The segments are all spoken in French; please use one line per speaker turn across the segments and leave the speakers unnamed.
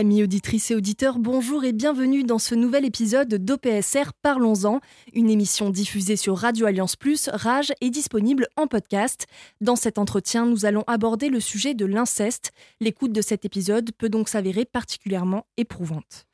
Amis auditrices et auditeurs, bonjour et bienvenue dans ce nouvel épisode d'OPSR Parlons-en, une émission diffusée sur Radio Alliance Plus, Rage et disponible en podcast. Dans cet entretien, nous allons aborder le sujet de l'inceste. L'écoute de cet épisode peut donc s'avérer particulièrement éprouvante.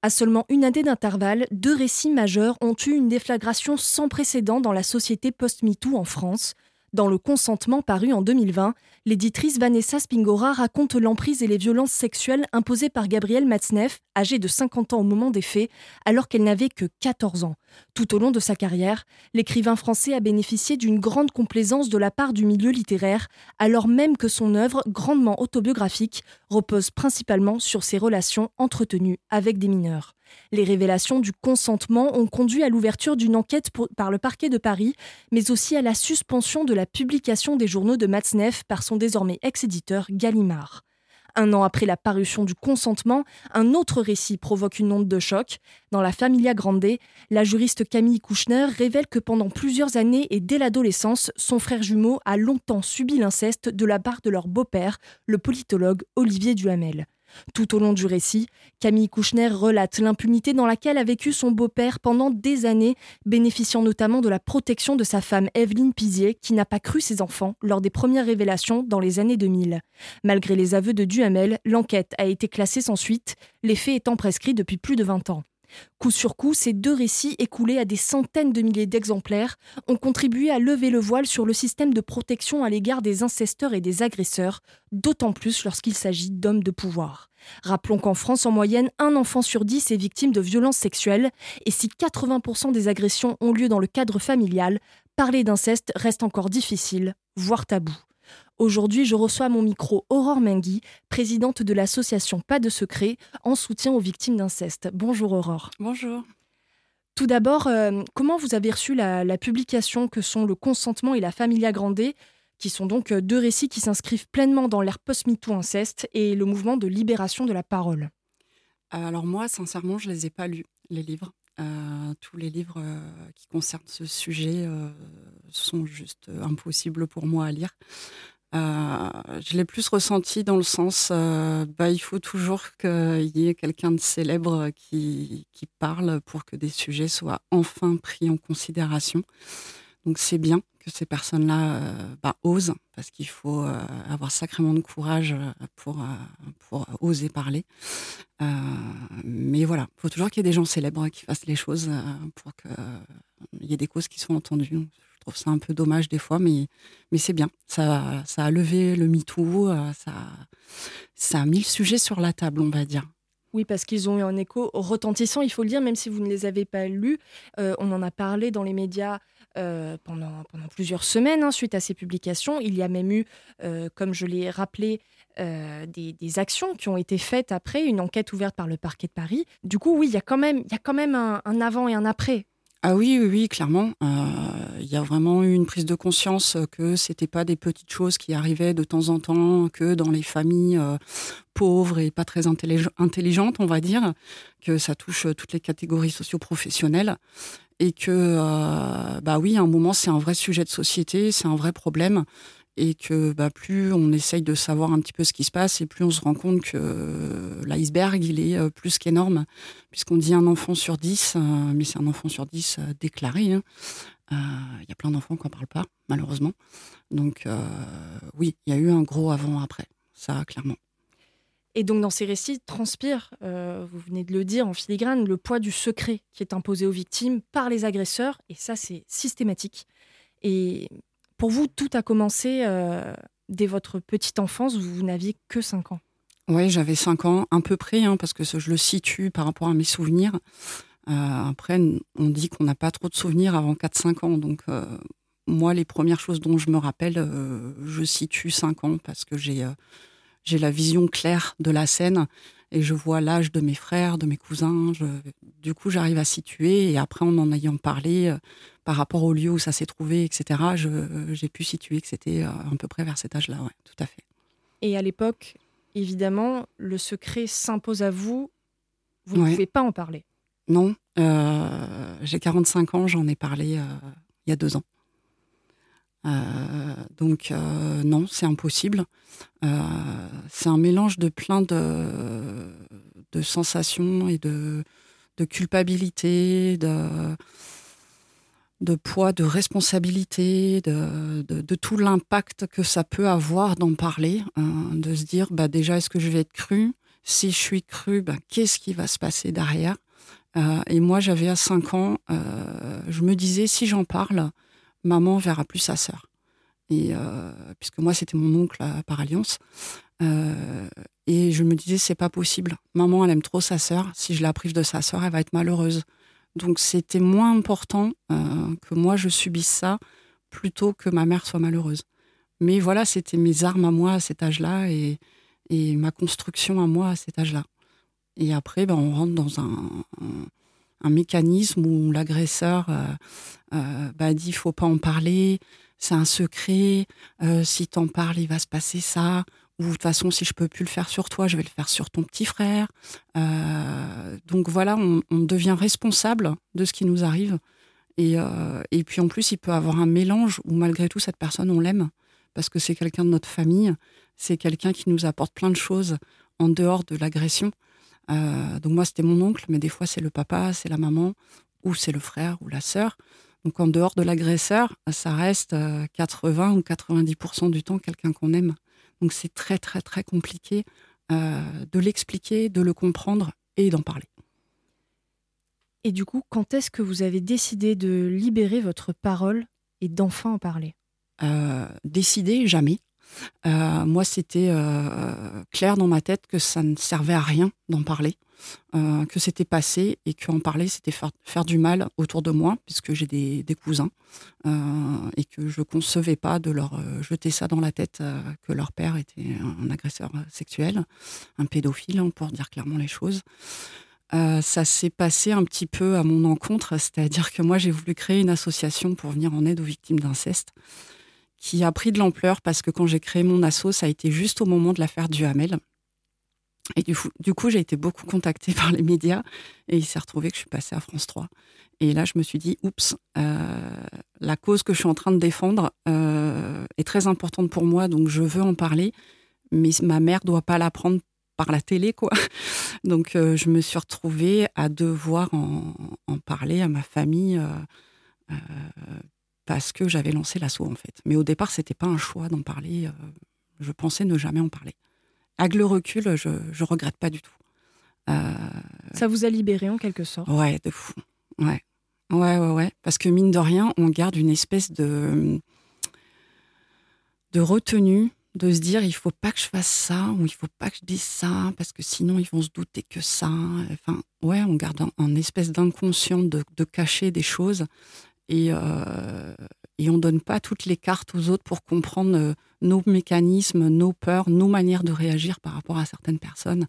À seulement une année d'intervalle, deux récits majeurs ont eu une déflagration sans précédent dans la société post-MeToo en France. Dans Le consentement paru en 2020, l'éditrice Vanessa Spingora raconte l'emprise et les violences sexuelles imposées par Gabrielle Matzneff, âgée de 50 ans au moment des faits, alors qu'elle n'avait que 14 ans. Tout au long de sa carrière, l'écrivain français a bénéficié d'une grande complaisance de la part du milieu littéraire, alors même que son œuvre, grandement autobiographique, repose principalement sur ses relations entretenues avec des mineurs. Les révélations du consentement ont conduit à l'ouverture d'une enquête par le parquet de Paris, mais aussi à la suspension de la publication des journaux de Matzneff par son désormais ex-éditeur Gallimard. Un an après la parution du consentement, un autre récit provoque une onde de choc. Dans la Familia Grande, la juriste Camille Kouchner révèle que pendant plusieurs années et dès l'adolescence, son frère jumeau a longtemps subi l'inceste de la part de leur beau-père, le politologue Olivier Duhamel. Tout au long du récit, Camille Kouchner relate l'impunité dans laquelle a vécu son beau-père pendant des années, bénéficiant notamment de la protection de sa femme Evelyne Pizier, qui n'a pas cru ses enfants lors des premières révélations dans les années 2000. Malgré les aveux de Duhamel, l'enquête a été classée sans suite, les faits étant prescrits depuis plus de 20 ans. Coup sur coup, ces deux récits écoulés à des centaines de milliers d'exemplaires ont contribué à lever le voile sur le système de protection à l'égard des incesteurs et des agresseurs, d'autant plus lorsqu'il s'agit d'hommes de pouvoir. Rappelons qu'en France, en moyenne, un enfant sur dix est victime de violences sexuelles, et si 80% des agressions ont lieu dans le cadre familial, parler d'inceste reste encore difficile, voire tabou. Aujourd'hui, je reçois à mon micro Aurore Mengui, présidente de l'association Pas de secret, en soutien aux victimes d'inceste. Bonjour Aurore.
Bonjour.
Tout d'abord, euh, comment vous avez reçu la, la publication que sont le consentement et la familia grande, qui sont donc euh, deux récits qui s'inscrivent pleinement dans l'ère post-MeToo inceste et le mouvement de libération de la parole?
Euh, Alors moi, sincèrement, je les ai pas lus, les livres. Euh, tous les livres euh, qui concernent ce sujet sont juste impossibles pour moi à lire. Euh, je l'ai plus ressenti dans le sens, euh, bah, il faut toujours qu'il y ait quelqu'un de célèbre qui, parle pour que des sujets soient enfin pris en considération. Donc c'est bien que ces personnes-là euh, bah, osent, parce qu'il faut euh, avoir sacrément de courage pour, oser parler. Mais voilà, il faut toujours qu'il y ait des gens célèbres qui fassent les choses pour qu'il y ait des causes qui soient entendues. Trouve ça un peu dommage des fois, mais, mais c'est bien. Ça, ça a levé le MeToo, euh, ça, ça a mis le sujet sur la table, on va dire.
Oui, parce qu'ils ont eu un écho retentissant, il faut le dire, même si vous ne les avez pas lus. Euh, on en a parlé dans les médias euh, pendant, pendant plusieurs semaines hein, suite à ces publications. Il y a même eu, comme je l'ai rappelé, des, des actions qui ont été faites après, une enquête ouverte par le parquet de Paris. Du coup, oui, il y a quand même, il y a quand même un avant et un après.
Ah oui, oui, oui, clairement. Euh, Il y a vraiment eu une prise de conscience que c'était pas des petites choses qui arrivaient de temps en temps, que dans les familles euh, pauvres et pas très intellig- intelligentes, on va dire, que ça touche toutes les catégories socio-professionnelles. Et que, euh, bah oui, à un moment, c'est un vrai sujet de société, c'est un vrai problème. Et que bah, plus on essaye de savoir un petit peu ce qui se passe, et plus on se rend compte que euh, l'iceberg, il est euh, plus qu'énorme puisqu'on dit un enfant sur dix, euh, mais c'est un enfant sur dix déclaré. hein. Il y a plein d'enfants qui n'en parlent pas, malheureusement. Donc oui, il y a eu un gros avant-après, ça clairement.
Et donc, dans ces récits, transpire, vous venez de le dire en filigrane, le poids du secret qui est imposé aux victimes par les agresseurs. Et ça, c'est systématique. Et pour vous, tout a commencé euh, dès votre petite enfance, vous n'aviez que 5 ans.
Oui, j'avais 5 ans, à peu près, hein, parce que je le situe par rapport à mes souvenirs. Euh, après, on dit qu'on n'a pas trop de souvenirs avant 4-5 ans. Donc, euh, moi, les premières choses dont je me rappelle, je situe 5 ans parce que j'ai la vision claire de la scène et je vois l'âge de mes frères, de mes cousins. du coup, j'arrive à situer et après, en en ayant parlé euh, par rapport au lieu où ça s'est trouvé, etc., j'ai pu situer que c'était euh, à peu près vers cet âge-là, ouais, tout à fait.
Et à l'époque, évidemment, le secret s'impose à vous. Vous ne pouvez pas en parler.
Non, euh, j'ai 45 ans, j'en ai parlé il y a deux ans. Euh, donc euh, non, c'est impossible. Euh, c'est un mélange de plein de, sensations et de, culpabilité, de, poids, de responsabilité, de, tout l'impact que ça peut avoir d'en parler, de se dire bah déjà est-ce que je vais être cru? Si je suis cru, bah, qu'est-ce qui va se passer derrière? Et moi j'avais à 5 ans, je me disais si j'en parle, maman verra plus sa sœur. Et euh, puisque moi c'était mon oncle par alliance, euh, et je me disais c'est pas possible. Maman elle aime trop sa sœur. Si je la prive de sa sœur, elle va être malheureuse. Donc c'était moins important euh, que moi je subisse ça plutôt que ma mère soit malheureuse. Mais voilà, c'était mes armes à moi à cet âge-là et, et, ma construction à moi à cet âge-là. Et après, ben, on rentre dans un, un mécanisme où l'agresseur euh, euh, bah, dit faut pas en parler, c'est un secret, euh, si t'en parles, il va se passer ça, ou de toute façon, si je peux plus le faire sur toi, je vais le faire sur ton petit frère. donc voilà, on, devient responsable de ce qui nous arrive. Et, et puis en plus, il peut avoir un mélange où malgré tout, cette personne, on l'aime, parce que c'est quelqu'un de notre famille, c'est quelqu'un qui nous apporte plein de choses en dehors de l'agression. Euh, donc moi, c'était mon oncle, mais des fois, c'est le papa, c'est la maman, ou c'est le frère ou la sœur. Donc en dehors de l'agresseur, ça reste 80 euh, ou 90% du temps quelqu'un qu'on aime. Donc c'est très très très compliqué euh, de l'expliquer, de le comprendre et d'en parler.
Et du coup, quand est-ce que vous avez décidé de libérer votre parole et d'enfin en parler?
Euh, Décider, jamais. Euh, moi, c'était euh, clair dans ma tête que ça ne servait à rien d'en parler, euh, que c'était passé et qu'en parler, c'était faire, du mal autour de moi, puisque j'ai des, cousins, et que je concevais pas de leur jeter ça dans la tête que leur père était un agresseur sexuel, un pédophile, hein, pour dire clairement les choses. ça s'est passé un petit peu à mon encontre, c'est-à-dire que moi j'ai voulu créer une association pour venir en aide aux victimes d'inceste qui a pris de l'ampleur parce que quand j'ai créé mon asso, ça a été juste au moment de l'affaire du Hamel. Et du, coup, j'ai été beaucoup contactée par les médias et il s'est retrouvé que je suis passée à France 3. Et là, je me suis dit, oups, euh, la cause que je suis en train de défendre euh, est très importante pour moi, donc je veux en parler, mais ma mère doit pas l'apprendre par la télé, quoi. Donc, euh, je me suis retrouvée à devoir en parler à ma famille parce que j'avais lancé l'assaut en fait. Mais au départ, c'était pas un choix d'en parler. Euh, je pensais ne jamais en parler. Avec le recul, je, je regrette pas du tout.
Euh, Ça vous a libéré en quelque sorte?
Ouais, de fou. Ouais. Ouais, ouais, ouais. Parce que mine de rien, on garde une espèce de, de retenue, de se dire il faut pas que je fasse ça ou il faut pas que je dise ça parce que sinon ils vont se douter que ça. Enfin, ouais, on garde un, espèce d'inconscient de, de, cacher des choses et, euh, et on donne pas toutes les cartes aux autres pour comprendre euh, nos mécanismes, nos peurs, nos manières de réagir par rapport à certaines personnes.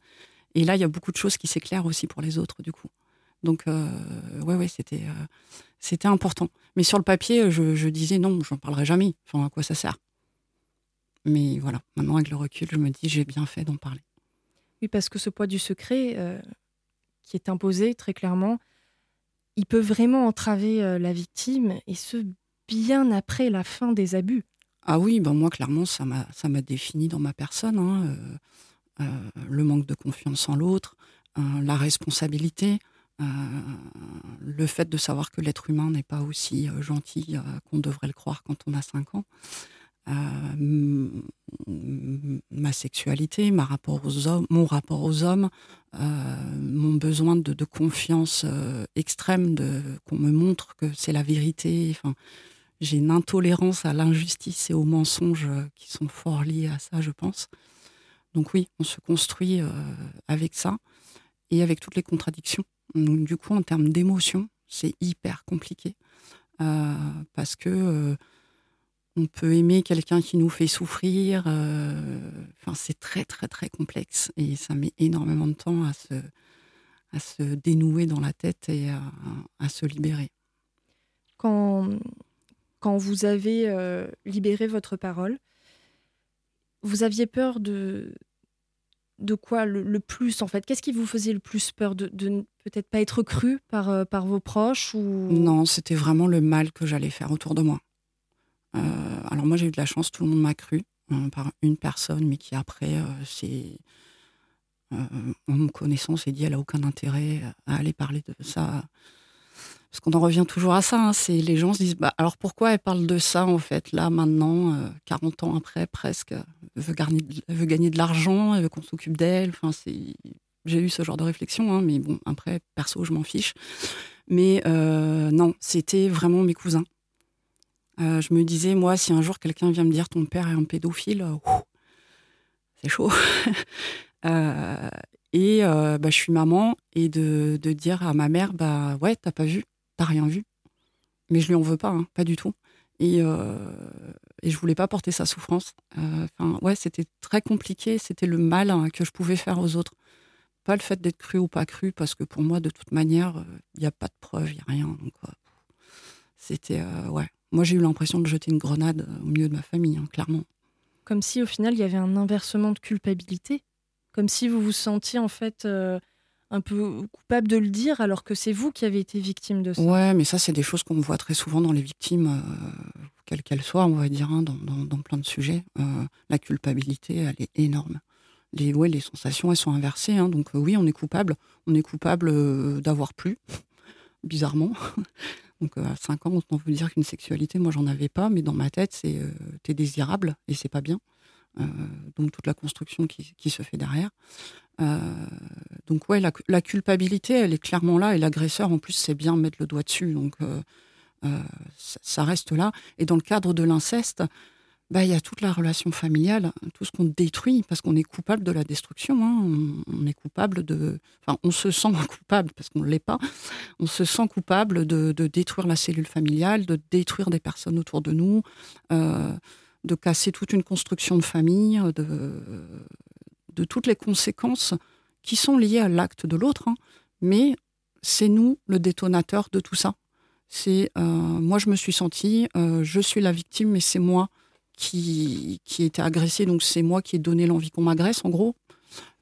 Et là, il y a beaucoup de choses qui s'éclairent aussi pour les autres, du coup. Donc, euh, ouais, ouais, c'était, euh, c'était important. Mais sur le papier, je, disais non, j'en parlerai jamais. Enfin, à quoi ça sert? Mais voilà, maintenant, avec le recul, je me dis, j'ai bien fait d'en parler.
Oui, parce que ce poids du secret qui est imposé très clairement, il peut vraiment entraver euh, la victime, et ce, bien après la fin des abus.
Ah oui, ben moi, clairement, ça m'a, défini dans ma personne. Hein, euh, euh, le manque de confiance en l'autre, la responsabilité, le fait de savoir que l'être humain n'est pas aussi gentil qu'on devrait le croire quand on a 5 ans. Euh, ma sexualité, mon rapport aux hommes, euh, mon besoin de, confiance euh, extrême, qu'on me montre que c'est la vérité. Enfin, j'ai une intolérance à l'injustice et aux mensonges qui sont fort liés à ça, je pense. Donc oui, on se construit avec ça et avec toutes les contradictions. Du coup, en termes d'émotion, c'est hyper compliqué parce que on peut aimer quelqu'un qui nous fait souffrir. Enfin, c'est très, très, très complexe. Et ça met énormément de temps à se, à se dénouer dans la tête et à, se libérer.
Quand, quand vous avez libéré votre parole, vous aviez peur de, de quoi le, plus en fait? Qu'est-ce qui vous faisait le plus peur? De, de peut-être pas être cru par, euh, par vos proches ou...
Non, c'était vraiment le mal que j'allais faire autour de moi. Euh, alors moi j'ai eu de la chance, tout le monde m'a cru hein, par une personne, mais qui après, euh, en me connaissant, s'est dit elle a aucun intérêt à aller parler de ça parce qu'on en revient toujours à ça, hein, c'est les gens se disent bah, alors pourquoi elle parle de ça en fait là maintenant, 40 euh, ans après presque, elle veut, gagner de l'argent, elle veut qu'on s'occupe d'elle. Enfin, j'ai eu ce genre de réflexion, hein, mais bon après perso je m'en fiche. Mais euh, non, c'était vraiment mes cousins. Euh, je me disais moi si un jour quelqu'un vient me dire ton père est un pédophile, c'est chaud. et bah, je suis maman et de, de, dire à ma mère bah ouais t'as pas vu t'as rien vu. Mais je lui en veux pas, hein, pas du tout. Et, euh, et je voulais pas porter sa souffrance. Euh, enfin, ouais, c'était très compliqué. C'était le mal hein, que je pouvais faire aux autres. Pas le fait d'être cru ou pas cru, parce que pour moi, de toute manière, il n'y a pas de preuve, il n'y a rien. Donc, c'était, euh, ouais. Moi, j'ai eu l'impression de jeter une grenade au milieu de ma famille, hein, clairement.
Comme si, au final, il y avait un inversement de culpabilité. Comme si vous vous sentiez, en fait, euh, un peu coupable de le dire alors que c'est vous qui avez été victime de ça.
Ouais, mais ça, c'est des choses qu'on voit très souvent dans les victimes, euh, quelles qu'elles soient, on va dire, hein, dans, plein de sujets. Euh, la culpabilité, elle est énorme. Les, ouais, les sensations, elles sont inversées. Hein, donc euh, oui, on est coupable. On est coupable d'avoir plu, bizarrement. donc à 5 ans, on peut dire qu'une sexualité, moi, j'en avais pas, mais dans ma tête, c'est t'es désirable et c'est pas bien. donc toute la construction qui, se fait derrière. Euh, donc ouais, la, culpabilité, elle est clairement là, et l'agresseur, en plus, c'est bien mettre le doigt dessus. Donc euh, euh, ça reste là. Et dans le cadre de l'inceste, bah, il y a toute la relation familiale, tout ce qu'on détruit, parce qu'on est coupable de la destruction. Hein. On, est coupable de. Enfin, on se sent coupable, parce qu'on ne l'est pas. On se sent coupable de, détruire la cellule familiale, de détruire des personnes autour de nous, de casser toute une construction de famille, de, de toutes les conséquences qui sont liées à l'acte de l'autre, hein. mais c'est nous le détonateur de tout ça. C'est euh, moi je me suis sentie, euh, je suis la victime, mais c'est moi qui qui ai été agressée, donc c'est moi qui ai donné l'envie qu'on m'agresse en gros.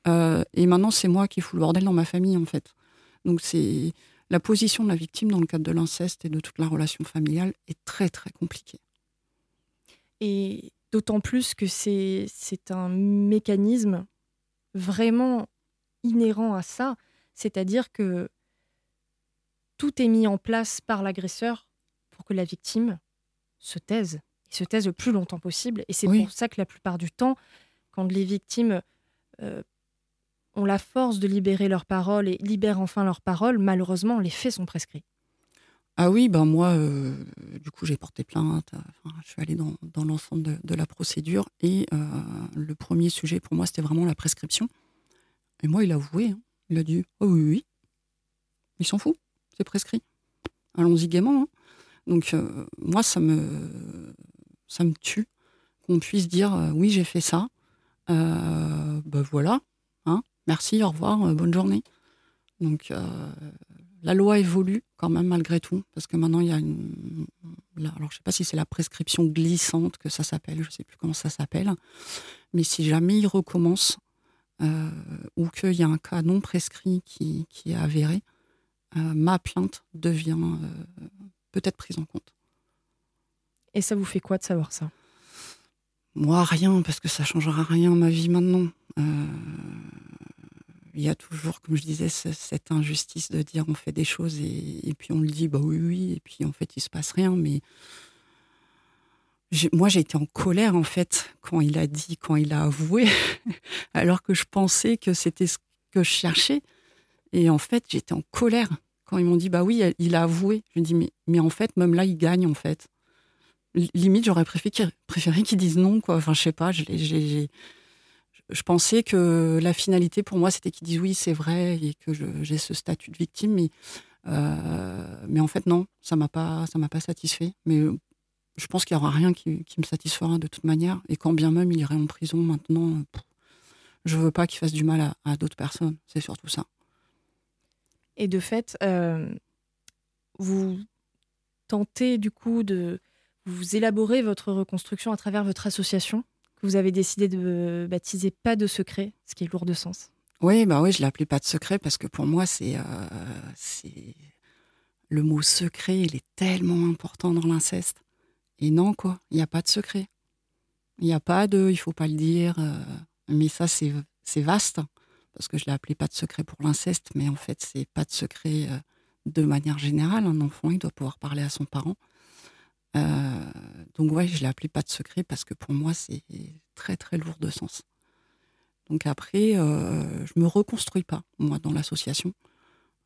Euh, et maintenant c'est moi qui fous le bordel dans ma famille en fait. Donc c'est la position de la victime dans le cadre de l'inceste et de toute la relation familiale est très très compliquée.
Et d'autant plus que c'est un mécanisme vraiment inhérent à ça, c'est-à-dire que tout est mis en place par l'agresseur pour que la victime se taise, se taise le plus longtemps possible. Et c'est pour ça que la plupart du temps, quand les victimes euh, ont la force de libérer leurs paroles et libèrent enfin leurs paroles, malheureusement, les faits sont prescrits.
Ah oui, ben moi, euh, du coup, j'ai porté plainte. je suis allée dans, l'ensemble de, la procédure. Et euh, le premier sujet pour moi, c'était vraiment la prescription. Et moi, il a avoué. Hein. Il a dit Oh oui, oui. Il s'en fout. C'est prescrit. Allons-y gaiement. Hein. Donc, euh, moi, ça me, ça me tue qu'on puisse dire Oui, j'ai fait ça. ben voilà. Hein. Merci, au revoir, bonne journée. Donc, la loi évolue quand même malgré tout, parce que maintenant il y a une. Alors je sais pas si c'est la prescription glissante que ça s'appelle, je sais plus comment ça s'appelle, mais si jamais il recommence euh, ou qu'il y a un cas non prescrit qui, est avéré, euh, ma plainte devient euh, peut-être prise en compte.
Et ça vous fait quoi de savoir ça?
Moi, rien, parce que ça changera rien à ma vie maintenant il y a toujours, comme je disais, cette injustice de dire on fait des choses et, puis on le dit, bah oui, oui, et puis en fait il se passe rien. Mais moi j'ai été en colère en fait quand il a dit, quand il a avoué, alors que je pensais que c'était ce que je cherchais. Et en fait j'étais en colère quand ils m'ont dit, bah oui, il a avoué. Je me dis, mais, mais en fait, même là, il gagne en fait. Limite, j'aurais préféré, qu'ils disent non, quoi. Enfin, je sais pas, j'ai je pensais que la finalité pour moi, c'était qu'ils disent oui, c'est vrai, et que j'ai ce statut de victime. Mais, euh, mais en fait, non, ça m'a pas, ça m'a pas satisfait. Mais je pense qu'il n'y aura rien qui, me satisfera de toute manière. Et quand bien même il irait en prison maintenant, je veux pas qu'il fasse du mal à, d'autres personnes. C'est surtout ça.
Et de fait, euh, vous tentez du coup de vous élaborer votre reconstruction à travers votre association que vous avez décidé de baptiser Pas de secret, ce qui est lourd de sens.
Oui, bah oui, je l'ai appelé Pas de secret parce que pour moi, c'est euh, le mot secret, il est tellement important dans l'inceste. Et non, quoi, il n'y a pas de secret. Il n'y a pas de, il faut pas le dire. Euh, mais ça, c'est vaste, parce que je l'ai appelé pas de secret pour l'inceste, mais en fait, c'est pas de secret euh, de manière générale. Un enfant, il doit pouvoir parler à son parent. Euh, donc, ouais, je l'ai appelé pas de secret parce que pour moi, c'est très, très lourd de sens. Donc, après, euh, je me reconstruis pas, moi, dans l'association.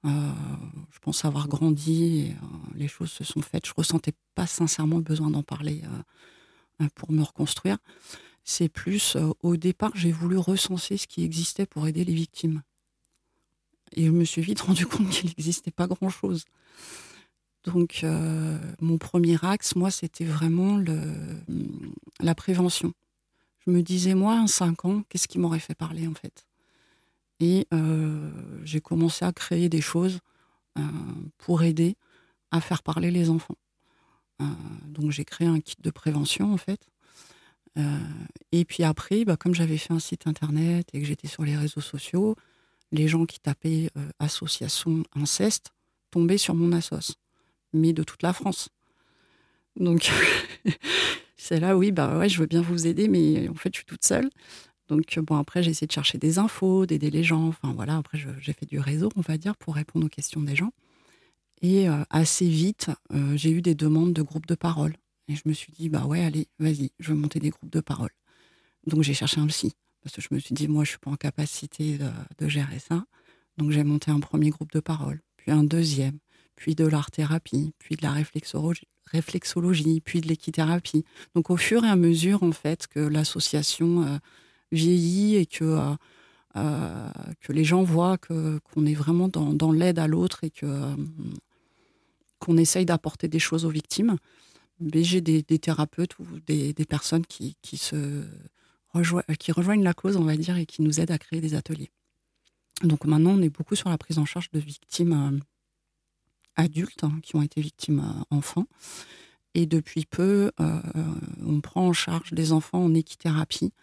je pense avoir grandi, et, les choses se sont faites. Je ressentais pas sincèrement le besoin d'en parler pour me reconstruire. C'est plus, euh, au départ, j'ai voulu recenser ce qui existait pour aider les victimes. Et je me suis vite rendu compte qu'il n'existait pas grand-chose. Donc, euh, mon premier axe, moi, c'était vraiment la prévention. Je me disais, moi, à 5 ans, qu'est-ce qui m'aurait fait parler, en fait? Et euh, j'ai commencé à créer des choses pour aider à faire parler les enfants. donc, j'ai créé un kit de prévention, en fait, euh, et puis après, bah, comme j'avais fait un site internet et que j'étais sur les réseaux sociaux, les gens qui tapaient euh, association inceste tombaient sur mon assos, mais de toute la France. Donc, c'est là, oui, bah ouais, je veux bien vous aider, mais en fait, je suis toute seule. Donc, bon, après, j'ai essayé de chercher des infos, d'aider les gens. Enfin, voilà, après, j'ai fait du réseau, on va dire, pour répondre aux questions des gens. Et euh, assez vite, j'ai eu des demandes de groupes de parole. Et je me suis dit, bah ouais, allez, vas-y, je veux monter des groupes de parole. Donc j'ai cherché un psy, parce que je me suis dit, moi, je suis pas en capacité de, gérer ça. Donc j'ai monté un premier groupe de parole, puis un deuxième, puis de l'art-thérapie, puis de la réflexologie, puis de l'équithérapie. Donc au fur et à mesure, en fait, que l'association euh, vieillit et que, euh, euh, que les gens voient qu'on est vraiment dans, dans l'aide à l'autre et que, qu'on essaye d'apporter des choses aux victimes, j'ai des, thérapeutes ou des, personnes qui, se rejoignent, qui rejoignent la cause, on va dire, et qui nous aident à créer des ateliers. Donc maintenant, on est beaucoup sur la prise en charge de victimes adultes hein, qui ont été victimes euh, enfants. Et depuis peu, euh, on prend en charge des enfants en équithérapie,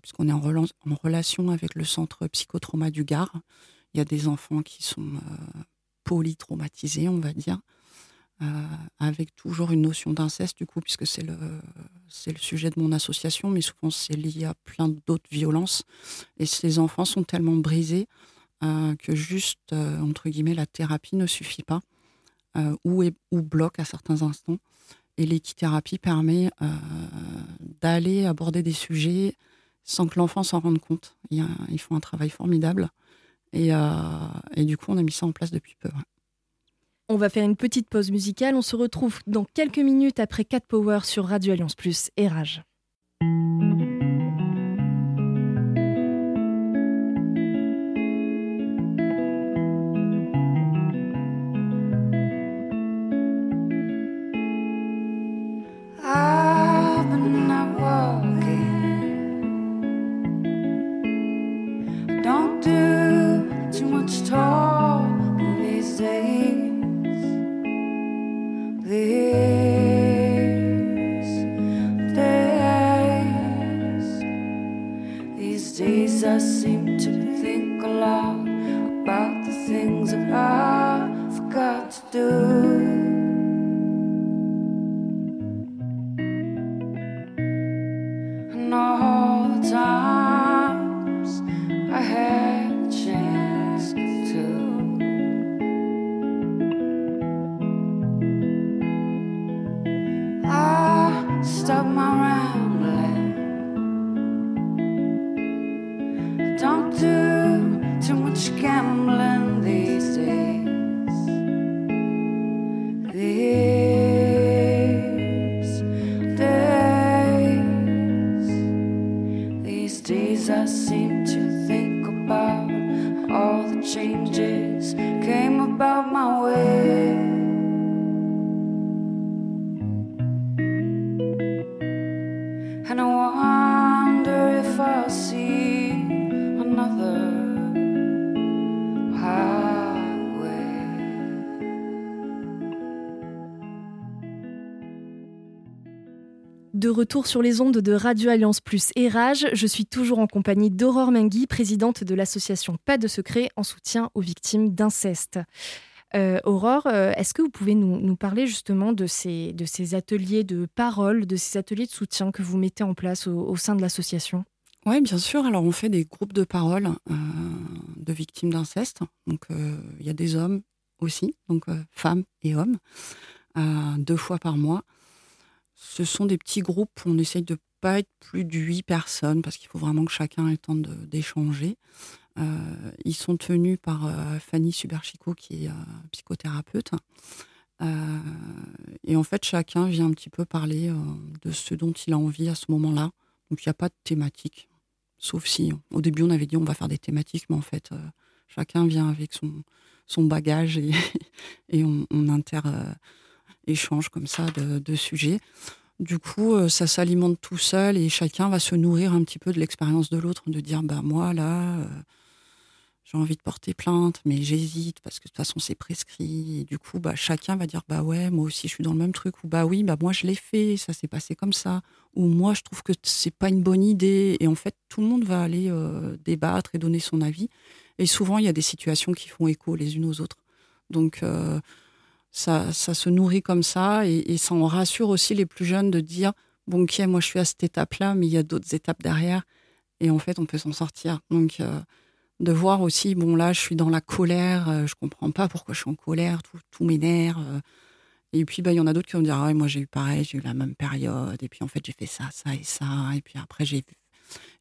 puisqu'on est en, relation avec le centre psychotrauma du Gard. Il y a des enfants qui sont polytraumatisés, on va dire, euh, avec toujours une notion d'inceste, du coup, puisque c'est le, c'est le sujet de mon association, mais souvent c'est lié à plein d'autres violences. Et ces enfants sont tellement brisés euh, que juste, euh, entre guillemets, la thérapie ne suffit pas, ou, ou bloque à certains instants. Et l'équithérapie permet d'aller aborder des sujets sans que l'enfant s'en rende compte. Ils, font un travail formidable. Et, du coup, on a mis ça en place depuis peu.
On va faire une petite pause musicale. On se retrouve dans quelques minutes après 4 Power sur Radio Alliance Plus et Rage. changes. De retour sur les ondes de Radio Alliance Plus et Rage, je suis toujours en compagnie d'Aurore Mengui, présidente de l'association Pas de secret en soutien aux victimes d'inceste. Euh, Aurore, euh, est-ce que vous pouvez nous, parler justement de ces, ateliers de parole, de ces ateliers de soutien que vous mettez en place au, sein de l'association?
Oui, bien sûr. Alors, on fait des groupes de parole euh, de victimes d'inceste. Donc, il y a des hommes aussi, donc femmes et hommes, deux fois par mois. Ce sont des petits groupes, on essaye de pas être plus de huit personnes parce qu'il faut vraiment que chacun ait le temps d'échanger. Euh, ils sont tenus par euh, Fanny Suberchico qui est euh, psychothérapeute. et en fait, chacun vient un petit peu parler de ce dont il a envie à ce moment-là. Donc il n'y a pas de thématique. Sauf si, au début, on avait dit on va faire des thématiques, mais en fait, chacun vient avec son, bagage et, on inter échange comme ça de, sujets. Du coup, euh, ça s'alimente tout seul et chacun va se nourrir un petit peu de l'expérience de l'autre, de dire bah moi là, euh, j'ai envie de porter plainte, mais j'hésite parce que de toute façon c'est prescrit. Et du coup, bah chacun va dire bah ouais, moi aussi je suis dans le même truc ou bah oui, bah moi je l'ai fait, ça s'est passé comme ça. Ou moi je trouve que c'est pas une bonne idée. Et en fait, tout le monde va aller euh, débattre et donner son avis. Et souvent, il y a des situations qui font écho les unes aux autres. Donc ça, se nourrit comme ça et, ça en rassure aussi les plus jeunes de dire bon ok moi je suis à cette étape là mais il y a d'autres étapes derrière et en fait on peut s'en sortir donc euh, de voir aussi bon là je suis dans la colère euh, je comprends pas pourquoi je suis en colère tout, tout m'énerve euh. et puis bah il y en a d'autres qui vont dire ah moi j'ai eu pareil j'ai eu la même période et puis en fait j'ai fait ça ça et ça et puis après j'ai vu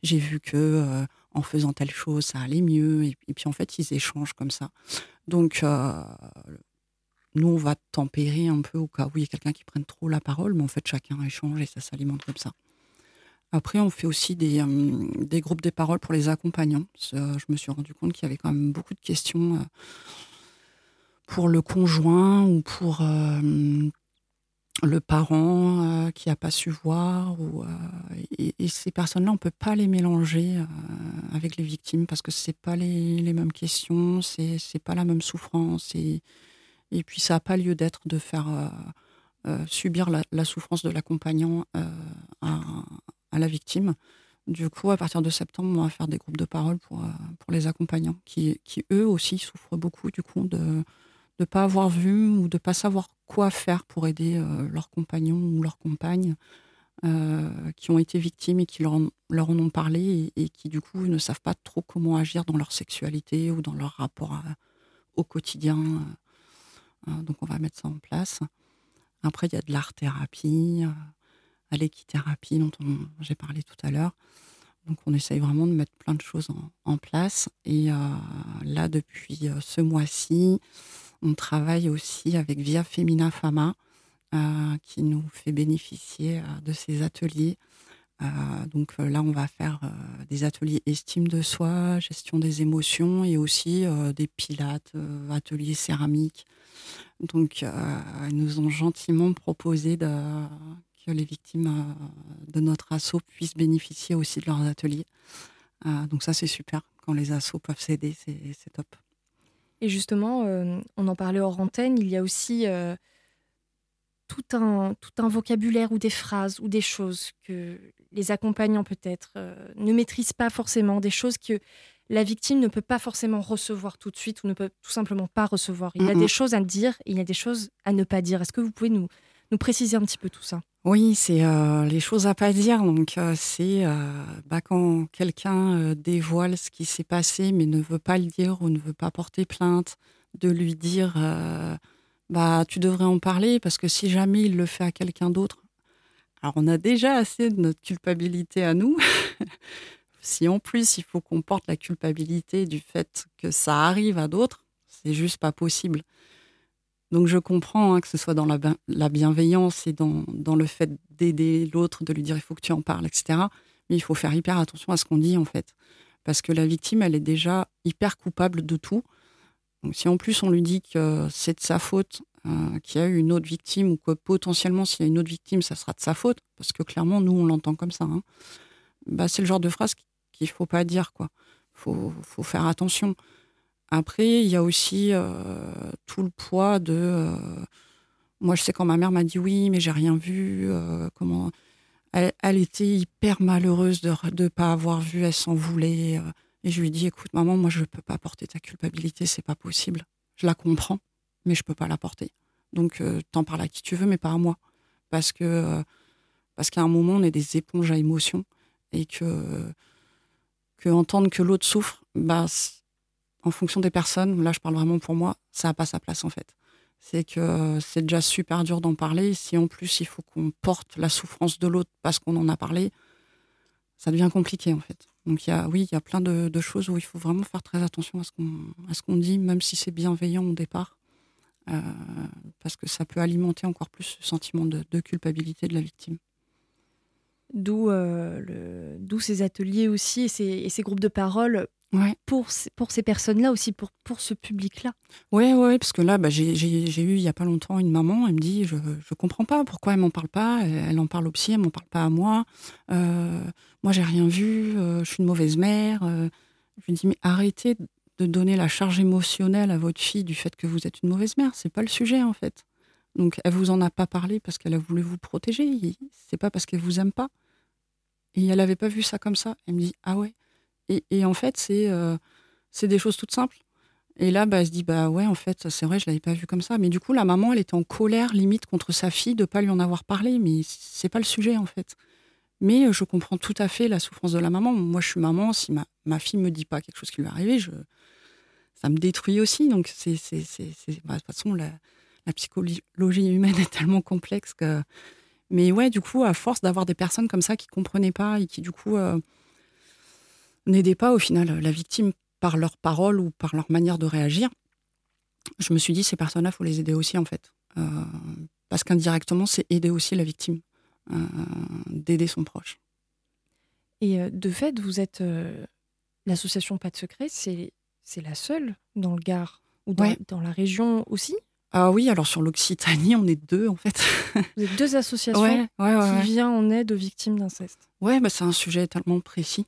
j'ai vu que en faisant telle chose ça allait mieux et, puis en fait ils échangent comme ça donc nous, on va tempérer un peu au cas où il y a quelqu'un qui prenne trop la parole, mais en fait, chacun échange et ça s'alimente comme ça. Après, on fait aussi des, euh, des groupes de parole pour les accompagnants. je me suis rendu compte qu'il y avait quand même beaucoup de questions euh, pour le conjoint ou pour euh, le parent qui n'a pas su voir. Ou, et, ces personnes-là, on ne peut pas les mélanger avec les victimes parce que ce pas les, mêmes questions, c'est n'est pas la même souffrance. Et puis ça n'a pas lieu d'être de faire euh, euh, subir la, souffrance de l'accompagnant euh, à, la victime. Du coup, à partir de septembre, on va faire des groupes de parole pour, pour les accompagnants qui, qui, eux aussi, souffrent beaucoup du coup de ne pas avoir vu ou de ne pas savoir quoi faire pour aider leurs compagnons ou leurs compagnes qui ont été victimes et qui leur, leur en ont parlé et, qui du coup ne savent pas trop comment agir dans leur sexualité ou dans leur rapport au quotidien donc on va mettre ça en place. Après, il y a de l'art-thérapie, euh, à l'équithérapie dont j'ai parlé tout à l'heure. Donc on essaye vraiment de mettre plein de choses en, place. Et euh, là, depuis euh, ce mois-ci, on travaille aussi avec Via Femina Fama, qui nous fait bénéficier de ces ateliers. Donc là, on va faire des ateliers estime de soi, gestion des émotions et aussi des pilates, ateliers céramiques, donc, euh, ils nous ont gentiment proposé que les victimes euh, de notre assaut puissent bénéficier aussi de leurs ateliers. Euh, donc ça, c'est super. Quand les assos peuvent s'aider, c'est top.
Et justement, on en parlait hors antenne, il y a aussi tout, un, tout un vocabulaire ou des phrases ou des choses que les accompagnants peut-être ne maîtrisent pas forcément, des choses que la victime ne peut pas forcément recevoir tout de suite ou ne peut tout simplement pas recevoir. Il y a des choses à dire et il y a des choses à ne pas dire. Est-ce que vous pouvez nous, nous préciser un petit peu tout ça?
Oui, c'est euh, les choses à pas dire. Donc, euh, c'est euh, bah, quand quelqu'un dévoile ce qui s'est passé mais ne veut pas le dire ou ne veut pas porter plainte, de lui dire bah, tu devrais en parler parce que si jamais il le fait à quelqu'un d'autre, alors on a déjà assez de notre culpabilité à nous. Si en plus il faut qu'on porte la culpabilité du fait que ça arrive à d'autres, c'est juste pas possible. Donc je comprends hein, que ce soit dans la, bienveillance et dans, le fait d'aider l'autre, de lui dire il faut que tu en parles, etc. Mais il faut faire hyper attention à ce qu'on dit en fait. Parce que la victime, elle est déjà hyper coupable de tout. Donc si en plus on lui dit que c'est de sa faute, euh, qu'il y a eu une autre victime, ou que potentiellement s'il y a une autre victime, ça sera de sa faute, parce que clairement nous on l'entend comme ça, hein, bah, c'est le genre de phrase qu'il faut pas dire quoi. Faut faut faire attention. Après, il y a aussi euh, tout le poids de. Euh, moi, je sais quand ma mère m'a dit oui, mais j'ai rien vu. Euh, comment elle, était hyper malheureuse de ne pas avoir vu, elle s'en voulait. Et je lui ai dit, écoute, maman, moi, je ne peux pas porter ta culpabilité, c'est pas possible. Je la comprends, mais je peux pas la porter. Donc, euh, t'en parles à qui tu veux, mais pas à moi. Parce que, euh, qu'à un moment, on est des éponges à émotions et que, que entendre que l'autre souffre, bah, en fonction des personnes, là, je parle vraiment pour moi, ça n'a pas sa place, en fait c'est que c'est déjà super dur d'en parler. Si en plus il faut qu'on porte la souffrance de l'autre parce qu'on en a parlé, ça devient compliqué en fait. Donc il y a, oui, il y a plein de, choses où il faut vraiment faire très attention à ce qu'on qu'on dit, même si c'est bienveillant au départ, euh, parce que ça peut alimenter encore plus ce sentiment de, culpabilité de la victime.
D'où euh, ces ateliers aussi et ces, et ces groupes de parole
Ouais.
Pour, pour ces personnes-là aussi, pour, pour ce public-là.
Oui, ouais, parce que là, bah, j'ai eu il n'y a pas longtemps une maman, elle me dit Je ne comprends pas pourquoi elle m'en parle pas. Elle en parle au psy, elle m'en parle pas à moi. Euh, moi, j'ai rien vu, euh, je suis une mauvaise mère. Je lui dis Mais arrêtez de donner la charge émotionnelle à votre fille du fait que vous êtes une mauvaise mère. C'est pas le sujet, en fait. Donc, elle vous en a pas parlé parce qu'elle a voulu vous protéger. C'est pas parce qu'elle vous aime pas. Et elle n'avait pas vu ça comme ça. Elle me dit Ah ouais et, en fait, euh, c'est des choses toutes simples. Et là, bah, elle se dit, bah ouais, en fait, c'est vrai, je l'avais pas vu comme ça. Mais du coup, la maman, elle était en colère, limite, contre sa fille de pas lui en avoir parlé. Mais c'est pas le sujet, en fait. Mais euh, je comprends tout à fait la souffrance de la maman. Moi, je suis maman. Si ma, ma fille me dit pas quelque chose qui lui est arrivé, je, ça me détruit aussi. Donc, c'est, bah, de toute façon, la, psychologie humaine est tellement complexe que. Mais ouais, du coup, à force d'avoir des personnes comme ça qui comprenaient pas et qui, du coup, euh, n'aidaient pas au final la victime par leurs paroles ou par leur manière de réagir, je me suis dit, ces personnes-là, faut les aider aussi, en fait. Euh, parce qu'indirectement, c'est aider aussi la victime, euh, d'aider son proche.
Et de fait, vous êtes l'association Pas de secret, c'est la seule dans le Gard ou dans, dans la région aussi?
Ah oui, alors sur l'Occitanie, on est deux en fait.
Vous êtes deux associations qui viennent en aide aux victimes d'inceste.
Ouais, bah, c'est un sujet tellement précis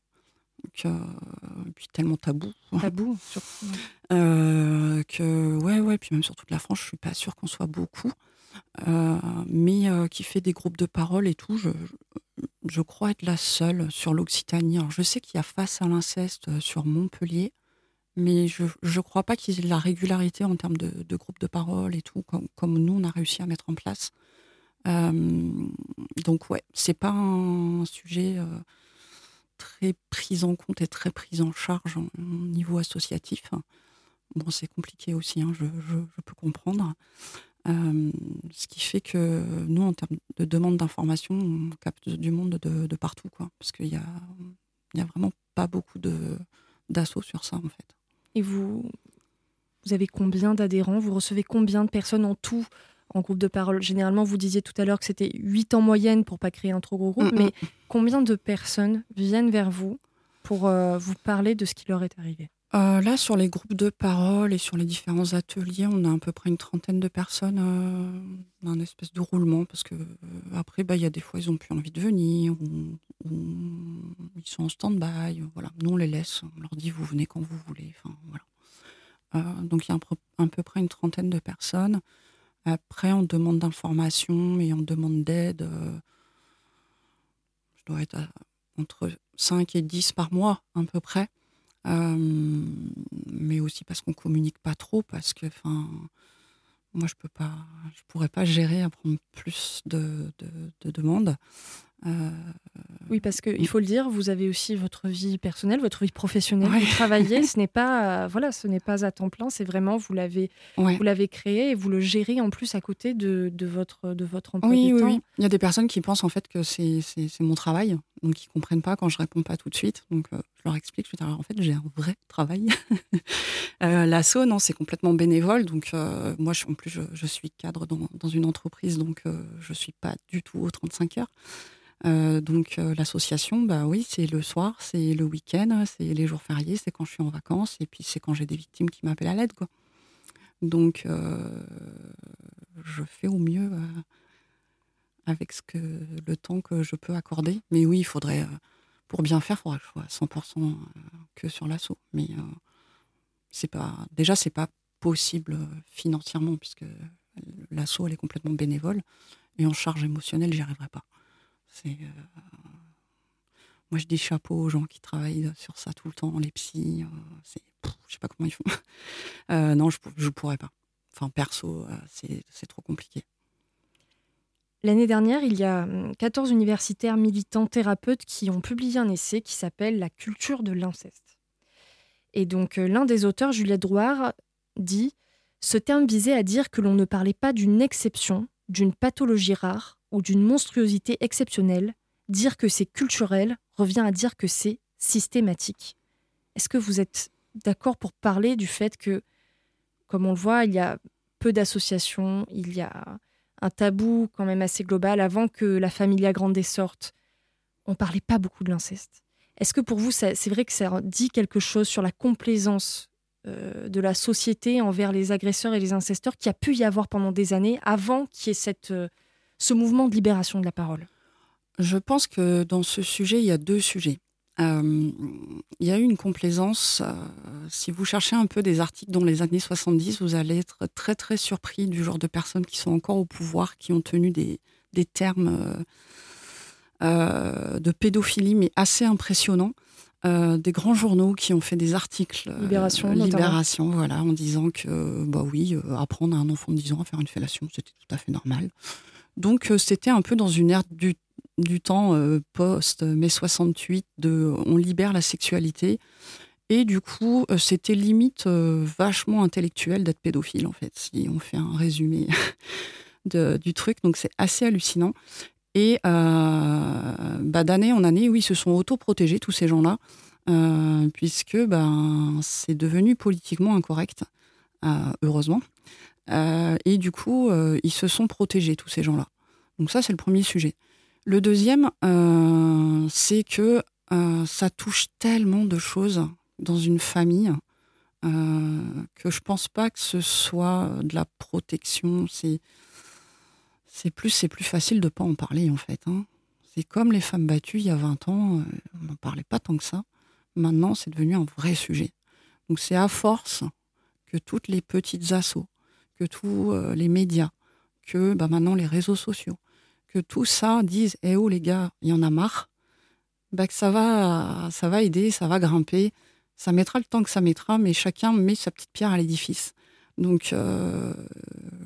et puis tellement tabou.
Tabou, surtout.
Euh, que, ouais, ouais, puis même sur toute la France, je suis pas sûre qu'on soit beaucoup. Euh, mais euh, qui fait des groupes de parole et tout, je, je crois être la seule sur l'Occitanie. Alors, je sais qu'il y a Face à l'inceste sur Montpellier, mais je ne crois pas qu'ils aient la régularité en termes de, de groupes de parole et tout, comme, comme, nous, on a réussi à mettre en place. donc, ouais, c'est pas un sujet très prise en compte et très prise en charge au niveau associatif. Bon, c'est compliqué aussi, hein, je, peux comprendre. Euh, ce qui fait que nous, en termes de demande d'information, on capte du monde de, partout, quoi, parce qu'il y a, y a vraiment pas beaucoup d'assauts sur ça, en fait.
Et vous, vous avez combien d'adhérents? Vous recevez combien de personnes en tout en groupe de parole? Généralement, vous disiez tout à l'heure que c'était 8 en moyenne pour pas créer un trop gros groupe, mm, mm. mais combien de personnes viennent vers vous pour euh, vous parler de ce qui leur est arrivé?
Euh, Là, sur les groupes de parole et sur les différents ateliers, on a à peu près une trentaine de personnes euh, un espèce de roulement, parce que après, bah, il y a des fois, ils ont plus envie de venir, ou, ils sont en stand-by. Voilà. Nous, on les laisse, on leur dit, vous venez quand vous voulez. Enfin. Donc, il y a à peu près une trentaine de personnes. Après, on demande d'informations et on demande d'aide. Euh, je dois être entre 5 et 10 par mois, à peu près. Euh, mais aussi parce qu'on communique pas trop, parce que, moi, je peux pas, je pourrais pas gérer à prendre plus de demandes.
Euh, oui, parce qu'il faut le dire, vous avez aussi votre vie personnelle, votre vie professionnelle. Vous travaillez, ce n'est pas, voilà, ce n'est pas à temps plein. C'est vraiment vous l'avez, vous l'avez créé et vous le gérez en plus à côté de, de votre de votre emploi
oui,
oui,
Oui, il y a des personnes qui pensent en fait que c'est mon travail, donc ils comprennent pas quand je réponds pas tout de suite. Donc euh, je leur explique. Je dis, en fait, j'ai un vrai travail. euh, L'assaut, non, c'est complètement bénévole. Donc euh, moi, je, en plus, je, suis cadre dans, dans une entreprise, donc je suis pas du tout aux 35 heures. Euh, donc euh, l'association, bah oui, c'est le soir, c'est le week-end, c'est les jours fériés, c'est quand je suis en vacances et puis c'est quand j'ai des victimes qui m'appellent à l'aide, quoi. Donc euh, je fais au mieux avec ce que le temps que je peux accorder. Mais oui, il faudrait, pour bien faire, il faudrait que je sois 100% que sur l'assaut. Mais c'est pas, déjà, c'est pas possible financièrement puisque l'assaut elle est complètement bénévole et en charge émotionnelle, j'y arriverai pas C'est moi, je dis chapeau aux gens qui travaillent sur ça tout le temps, les psys. c'est, je sais pas comment ils font. non, je ne pourrais pas. Enfin, perso, c'est trop compliqué.
L'année dernière, il y a 14 hum, universitaires militants thérapeutes qui ont publié un essai qui s'appelle La culture de l'inceste. Et donc euh, l'un des auteurs, Juliette Drouard, dit Ce terme visait à dire que l'on ne parlait pas d'une exception, d'une pathologie rare ou d'une monstruosité exceptionnelle. Dire que c'est culturel revient à dire que c'est systématique. Est-ce que vous êtes d'accord pour parler du fait que, comme on le voit, il y a peu d'associations, il y a un tabou quand même assez global. Avant que la Familia Grande sorte, on parlait pas beaucoup de l'inceste. Est-ce que pour vous, c'est vrai que ça dit quelque chose sur la complaisance euh, de la société envers les agresseurs et les incesteurs qui a pu y avoir pendant des années avant qu'il y ait cette, euh, ce mouvement de libération de la parole?
Je pense que dans ce sujet, il y a deux sujets. Euh, il y a eu une complaisance. Euh, si vous cherchez un peu des articles dans les années 70, vous allez être très très surpris du genre de personnes qui sont encore au pouvoir, qui ont tenu des, des termes euh, de pédophilie, mais assez impressionnants. des grands journaux qui ont fait des articles
Libération,
Libération voilà, en disant que bah oui, apprendre à un enfant de 10 ans à faire une fellation, c'était tout à fait normal. Donc c'était un peu dans une ère du du temps euh, post-mai 68 de on libère la sexualité. Et du coup, euh, c'était limite euh, vachement intellectuel d'être pédophile, en fait, si on fait un résumé du truc. Donc c'est assez hallucinant. Et bah, d'année en année, oui, ils se sont autoprotégés, tous ces gens-là, puisque ben, c'est devenu politiquement incorrect, heureusement. et du coup, ils se sont protégés, tous ces gens-là. Donc ça, c'est le premier sujet. Le deuxième, euh, c'est que euh, ça touche tellement de choses dans une famille euh, que je pense pas que ce soit de la protection. C'est plus c'est plus facile de pas en parler en fait. Hein. C'est comme les femmes battues il y a 20 ans, on n'en parlait pas tant que ça. Maintenant, c'est devenu un vrai sujet. Donc c'est à force que toutes les petites assauts, que tous les médias, que bah, maintenant les réseaux sociaux, que tout ça dise Eh oh les gars, il y en a marre, bah, que ça va, aider, ça va grimper. Ça mettra le temps que ça mettra, mais chacun met sa petite pierre à l'édifice. Donc, euh,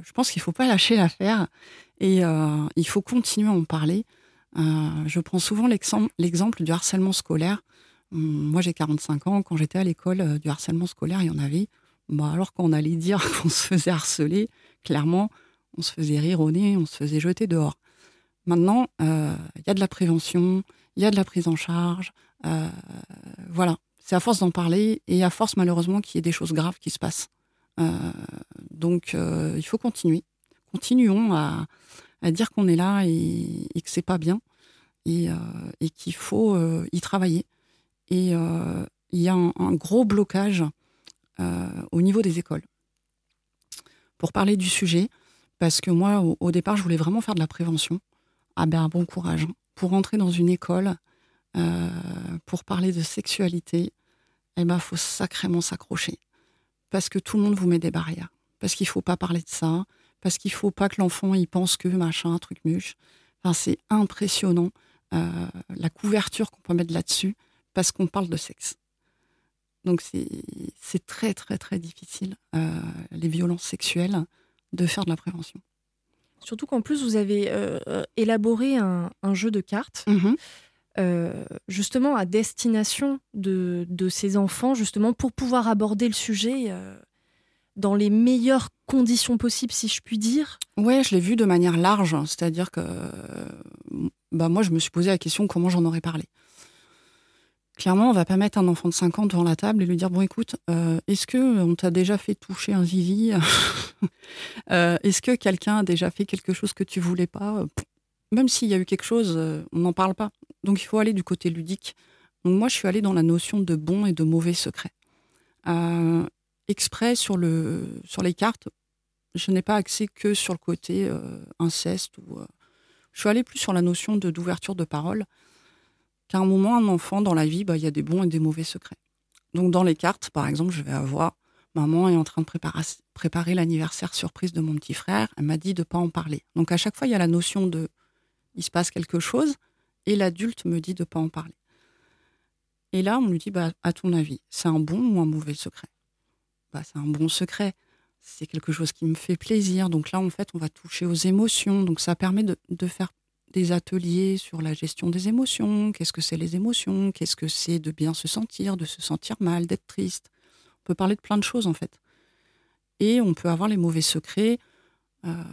je pense qu'il ne faut pas lâcher l'affaire et euh, il faut continuer à en parler. Euh, je prends souvent l'exemple du harcèlement scolaire. Hum, moi, j'ai 45 ans. Quand j'étais à l'école du harcèlement scolaire, il y en avait. Bah, alors, quand on allait dire qu'on se faisait harceler, clairement, on se faisait rire au nez, on se faisait jeter dehors. Maintenant, euh, il y a de la prévention, il y a de la prise en charge. Euh, voilà, c'est à force d'en parler et à force malheureusement qu'il y ait des choses graves qui se passent. Euh, donc, il faut continuer. Continuons à, dire qu'on est là et, que c'est pas bien et, qu'il faut y travailler. Et il y a un, gros blocage au niveau des écoles. Pour parler du sujet, parce que moi, au départ, je voulais vraiment faire de la prévention ah ben bon courage. Hein. Pour entrer dans une école, euh, pour parler de sexualité, eh ben faut sacrément s'accrocher. Parce que tout le monde vous met des barrières. Parce qu'il faut pas parler de ça. Parce qu'il faut pas que l'enfant y pense que machin, truc muche. Enfin, c'est impressionnant euh, la couverture qu'on peut mettre là-dessus parce qu'on parle de sexe. Donc c'est très très très difficile, euh, les violences sexuelles, de faire de la prévention.
Surtout qu'en plus, vous avez euh, euh, élaboré un, jeu de cartes.
Mhm.
Euh, justement à destination de, ces enfants, justement pour pouvoir aborder le sujet dans les meilleures conditions possibles, si je puis dire.
Ouais, je l'ai vu de manière large, c'est-à-dire que bah moi, je me suis posé la question comment j'en aurais parlé. Clairement, on va pas mettre un enfant de 5 ans devant la table et lui dire bon écoute, euh, est-ce que on t'a déjà fait toucher un zizi euh, Est-ce que quelqu'un a déjà fait quelque chose que tu voulais pas? Même s'il y a eu quelque chose, euh, on n'en parle pas. Donc il faut aller du côté ludique. Moi, je suis allée dans la notion de bon et de mauvais secret. exprès sur le sur les cartes, je n'ai pas axé que sur le côté inceste ou. je suis allée plus sur la notion d'ouverture de parole un moment, un enfant dans la vie, bah, il y a des bons et des mauvais secrets. Donc dans les cartes, par exemple, je vais avoir maman est en train de préparer, l'anniversaire surprise de mon petit frère. Elle m'a dit de ne pas en parler. Donc à chaque fois, il y a la notion de il se passe quelque chose, et l'adulte me dit de ne pas en parler. Et là, on lui dit, bah, à ton avis, c'est un bon ou un mauvais secret? Bah, C'est un bon secret. C'est quelque chose qui me fait plaisir. Donc là, en fait, on va toucher aux émotions. Donc ça permet de, de faire des ateliers sur la gestion des émotions. Qu'est-ce que c'est les émotions Qu'est-ce que c'est de bien se sentir, de se sentir mal, d'être triste On peut parler de plein de choses, en fait. Et on peut avoir les mauvais secrets. Euh,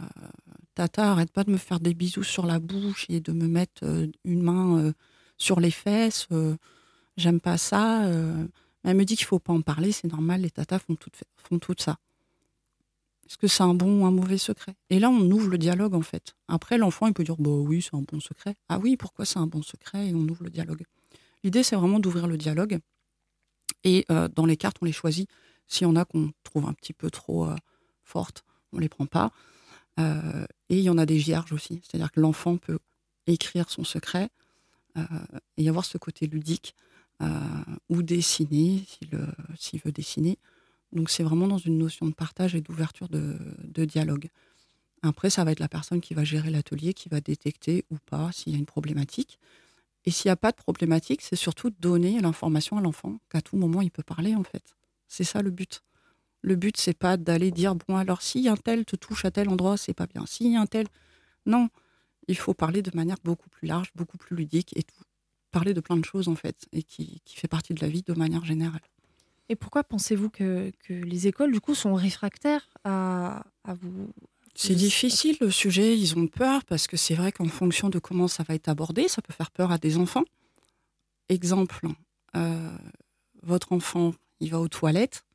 tata, arrête pas de me faire des bisous sur la bouche et de me mettre euh, une main euh, sur les fesses. J'aime pas ça. elle me dit qu'il faut pas en parler, c'est normal, les tatas font tout, font tout ça. Est-ce que c'est un bon ou un mauvais secret Et là, on ouvre le dialogue, en fait. Après, l'enfant, il peut dire, bah oui, c'est un bon secret. Ah oui, pourquoi c'est un bon secret? Et on ouvre le dialogue. L'idée, c'est vraiment d'ouvrir le dialogue. Et dans les cartes, on les choisit. S'il y en a qu'on trouve un petit peu trop fortes, on les prend pas. Euh, et il y en a des vierges aussi, c'est-à-dire que l'enfant peut écrire son secret euh, et avoir ce côté ludique euh, ou dessiner s'il veut dessiner. Donc c'est vraiment dans une notion de partage et d'ouverture de, dialogue. Après, ça va être la personne qui va gérer l'atelier, qui va détecter ou pas s'il y a une problématique. Et s'il n'y a pas de problématique, c'est surtout donner l'information à l'enfant qu'à tout moment il peut parler en fait. C'est ça le but. Le but, c'est pas d'aller dire bon alors si un tel te touche à tel endroit, c'est pas bien. Si un tel, non, il faut parler de manière beaucoup plus large, beaucoup plus ludique et parler de plein de choses en fait et qui, fait partie de la vie de manière générale.
Et pourquoi pensez-vous que, les écoles du coup sont réfractaires à, vous
c'est difficile le sujet, ils ont peur parce que c'est vrai qu'en fonction de comment ça va être abordé, ça peut faire peur à des enfants. Exemple, euh, votre enfant, il va aux toilettes,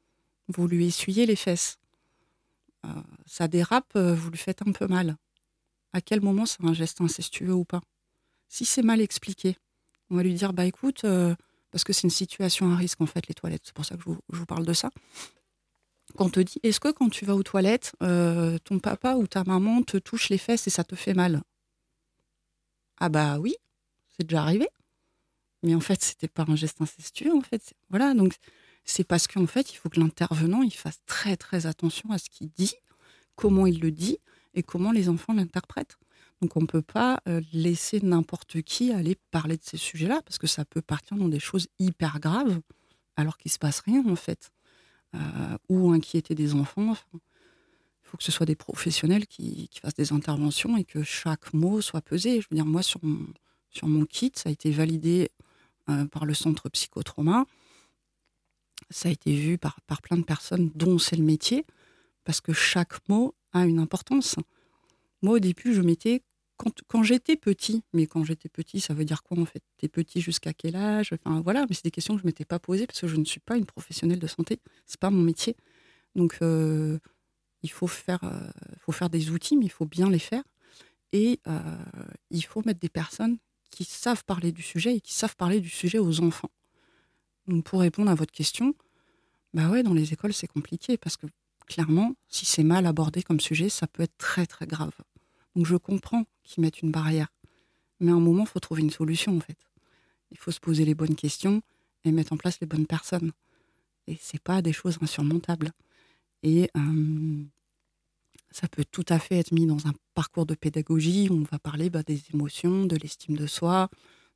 vous lui essuyez les fesses. Euh, ça dérape, euh, vous lui faites un peu mal. À quel moment c'est un geste incestueux ou pas? Si c'est mal expliqué, on va lui dire bah écoute, euh, parce que c'est une situation à risque en fait les toilettes, c'est pour ça que je vous, parle de ça. Quand on te dit est-ce que quand tu vas aux toilettes, ton papa ou ta maman te touche les fesses et ça te fait mal? Ah bah oui, c'est déjà arrivé. Mais en fait, c'était pas un geste incestueux en fait. Voilà, donc c'est parce qu'en fait, il faut que l'intervenant il fasse très très attention à ce qu'il dit, comment il le dit et comment les enfants l'interprètent. Donc on ne peut pas euh, laisser n'importe qui aller parler de ces sujets-là parce que ça peut partir dans des choses hyper graves alors qu'il se passe rien en fait, euh, ou inquiéter des enfants. il faut que ce soit des professionnels qui, fassent des interventions et que chaque mot soit pesé. Je veux dire, moi sur mon, kit, ça a été validé euh, par le centre psychotrauma ça a été vu par plein de personnes dont c'est le métier, parce que chaque mot a une importance. Moi, au début, je mettais quand, j'étais petit, mais quand j'étais petit, ça veut dire quoi en fait? T'es petit jusqu'à quel âge? Enfin voilà, mais c'est des questions que je m'étais pas posées parce que je ne suis pas une professionnelle de santé, c'est pas mon métier. Donc euh, il faut faire, euh, faut faire des outils, mais il faut bien les faire et euh, il faut mettre des personnes qui savent parler du sujet et qui savent parler du sujet aux enfants. Donc pour répondre à votre question, bah ouais, dans les écoles, c'est compliqué parce que clairement, si c'est mal abordé comme sujet, ça peut être très très grave. Donc je comprends qu'ils mettent une barrière. Mais à un moment, il faut trouver une solution en fait. Il faut se poser les bonnes questions et mettre en place les bonnes personnes. Et c'est pas des choses insurmontables. Et ça peut tout à fait être mis dans un parcours de pédagogie où on va parler bah, des émotions, de l'estime de soi,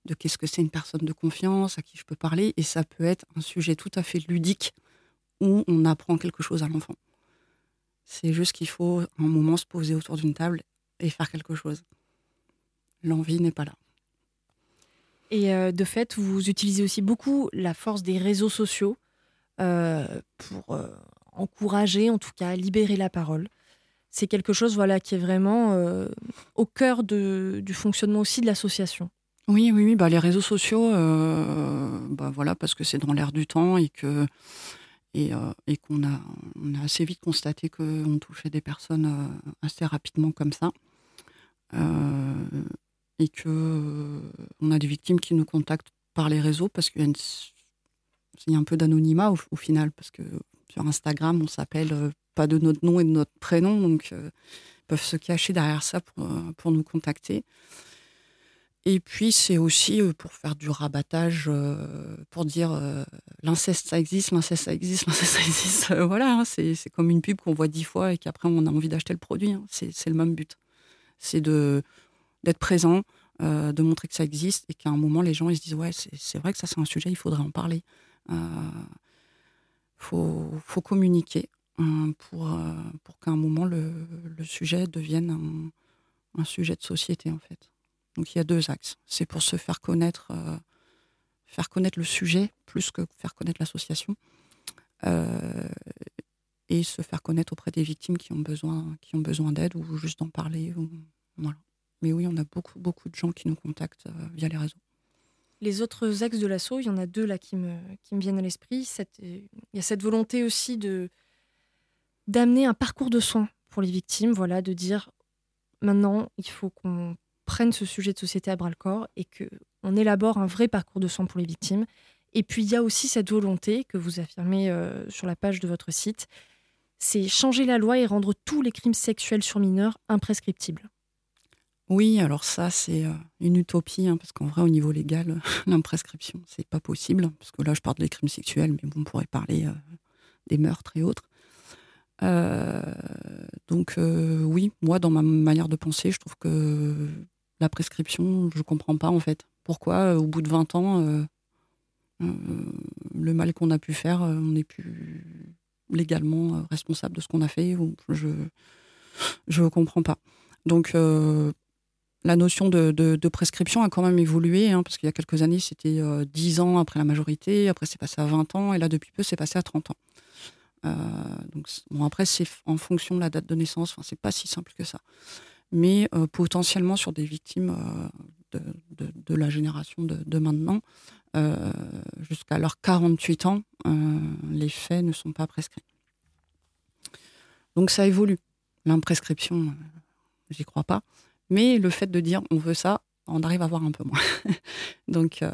de qu'est-ce que c'est une personne de confiance à qui je peux parler. Et ça peut être un sujet tout à fait ludique où on apprend quelque chose à l'enfant. C'est juste qu'il faut un moment se poser autour d'une table et faire quelque chose. L'envie n'est pas là.
Et euh, de fait, vous utilisez aussi beaucoup la force des réseaux sociaux euh, pour euh, encourager, en tout cas, libérer la parole. C'est quelque chose voilà, qui est vraiment au cœur de, du fonctionnement aussi de l'association.
Oui, oui, oui. Bah, les réseaux sociaux, euh, bah, voilà, parce que c'est dans l'air du temps et que et, euh, et qu'on a, on a assez vite constaté qu'on touchait des personnes euh, assez rapidement comme ça. Et que on a des victimes qui nous contactent par les réseaux parce qu'il y a, un peu d'anonymat au, final, parce que sur Instagram, on s'appelle pas de notre nom et de notre prénom, donc ils peuvent se cacher derrière ça pour, nous contacter. Et puis, c'est aussi euh, pour faire du rabattage, euh, pour dire euh, l'inceste, ça existe, l'inceste, ça existe, l'inceste, ça existe. voilà, hein, c'est comme une pub qu'on voit dix fois et qu'après, on a envie d'acheter le produit. Hein. C'est le même but. C'est d'être présent, euh, de montrer que ça existe et qu'à un moment, les gens ils se disent Ouais, c'est vrai que ça, c'est un sujet, il faudrait en parler. Il faut, faut, communiquer hein, pour, pour qu'à un moment, le, le, sujet devienne un, sujet de société, en fait. Donc il y a deux axes. C'est pour se faire connaître, faire connaître le sujet plus que faire connaître l'association. Euh, et se faire connaître auprès des victimes qui ont besoin, qui ont besoin d'aide ou juste d'en parler. Mais oui, on a beaucoup, beaucoup de gens qui nous contactent euh, via les réseaux.
Les autres axes de l'assaut, il y en a deux là qui me, qui me viennent à l'esprit. Il y a cette volonté aussi de d'amener un parcours de soins pour les victimes, voilà, de dire maintenant il faut qu'on prenne ce sujet de société à bras le corps et que on élabore un vrai parcours de soins pour les victimes. Et puis il y a aussi cette volonté que vous affirmez euh, sur la page de votre site, c'est changer la loi et rendre tous les crimes sexuels sur mineurs imprescriptibles.
Oui, alors ça, c'est euh, une utopie, hein, parce qu'en vrai, au niveau légal, l'imprescription, c'est pas possible. Parce que là, je parle des crimes sexuels, mais on pourrait parler euh, des meurtres et autres. Euh, donc, oui, moi, dans ma manière de penser, je trouve que la prescription, je comprends pas, en fait. Pourquoi, au bout de 20 ans, le mal qu'on a pu faire, on n'est plus légalement euh, responsable de ce qu'on a fait. Je je comprends pas. Donc euh, la notion de, prescription a quand même évolué, hein, parce qu'il y a quelques années, c'était euh, 10 ans après la majorité, après c'est passé à 20 ans, et là, depuis peu, c'est passé à 30 ans. Euh, donc, bon, après, c'est en fonction de la date de naissance, enfin, c'est pas si simple que ça. Mais potentiellement, sur des victimes de, de, la génération de, maintenant, jusqu'à leurs 48 ans, les faits ne sont pas prescrits. Donc ça évolue. L'imprescription, euh, j'y crois pas. Mais le fait de dire on veut ça, on arrive à voir un peu moins. Donc, euh,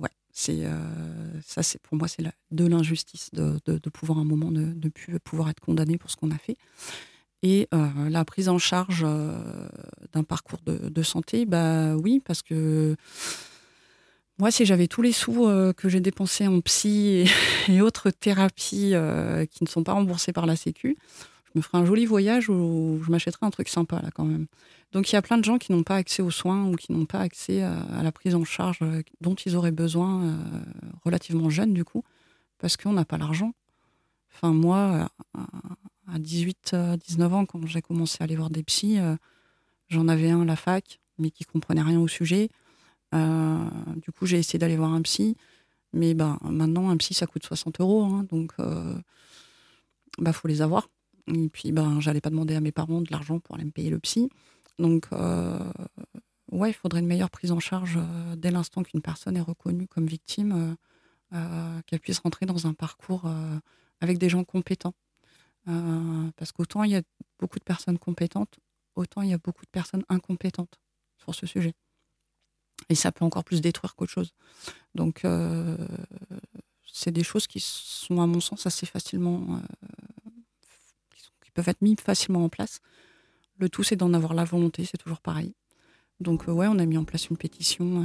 ouais, c'est euh, ça, pour moi, c'est de l'injustice de, de, pouvoir un moment ne, de plus pouvoir être condamné pour ce qu'on a fait. Et la prise en charge d'un parcours de, de, santé, bah oui, parce que moi, si j'avais tous les sous que j'ai dépensés en psy et, autres thérapies qui ne sont pas remboursées par la Sécu, me ferai un joli voyage où je m'achèterai un truc sympa là quand même. Donc il y a plein de gens qui n'ont pas accès aux soins ou qui n'ont pas accès à, la prise en charge euh, dont ils auraient besoin euh, relativement jeunes du coup, parce qu'on n'a pas l'argent. Enfin moi, à 18, 19 ans, quand j'ai commencé à aller voir des psys, euh, j'en avais un à la fac, mais qui comprenait rien au sujet. Du coup j'ai essayé d'aller voir un psy, mais ben, maintenant un psy ça coûte 60 euros, hein, donc bah faut les avoir. Et puis, ben, j'allais pas demander à mes parents de l'argent pour aller me payer le psy. Donc, euh, ouais, il faudrait une meilleure prise en charge euh, dès l'instant qu'une personne est reconnue comme victime, euh, qu'elle puisse rentrer dans un parcours avec des gens compétents. parce qu'autant il y a beaucoup de personnes compétentes, autant il y a beaucoup de personnes incompétentes sur ce sujet. Et ça peut encore plus détruire qu'autre chose. Donc, c'est des choses qui sont, à mon sens, assez facilement peuvent être mis facilement en place. Le tout, c'est d'en avoir la volonté, c'est toujours pareil. Donc, euh, ouais, on a mis en place une pétition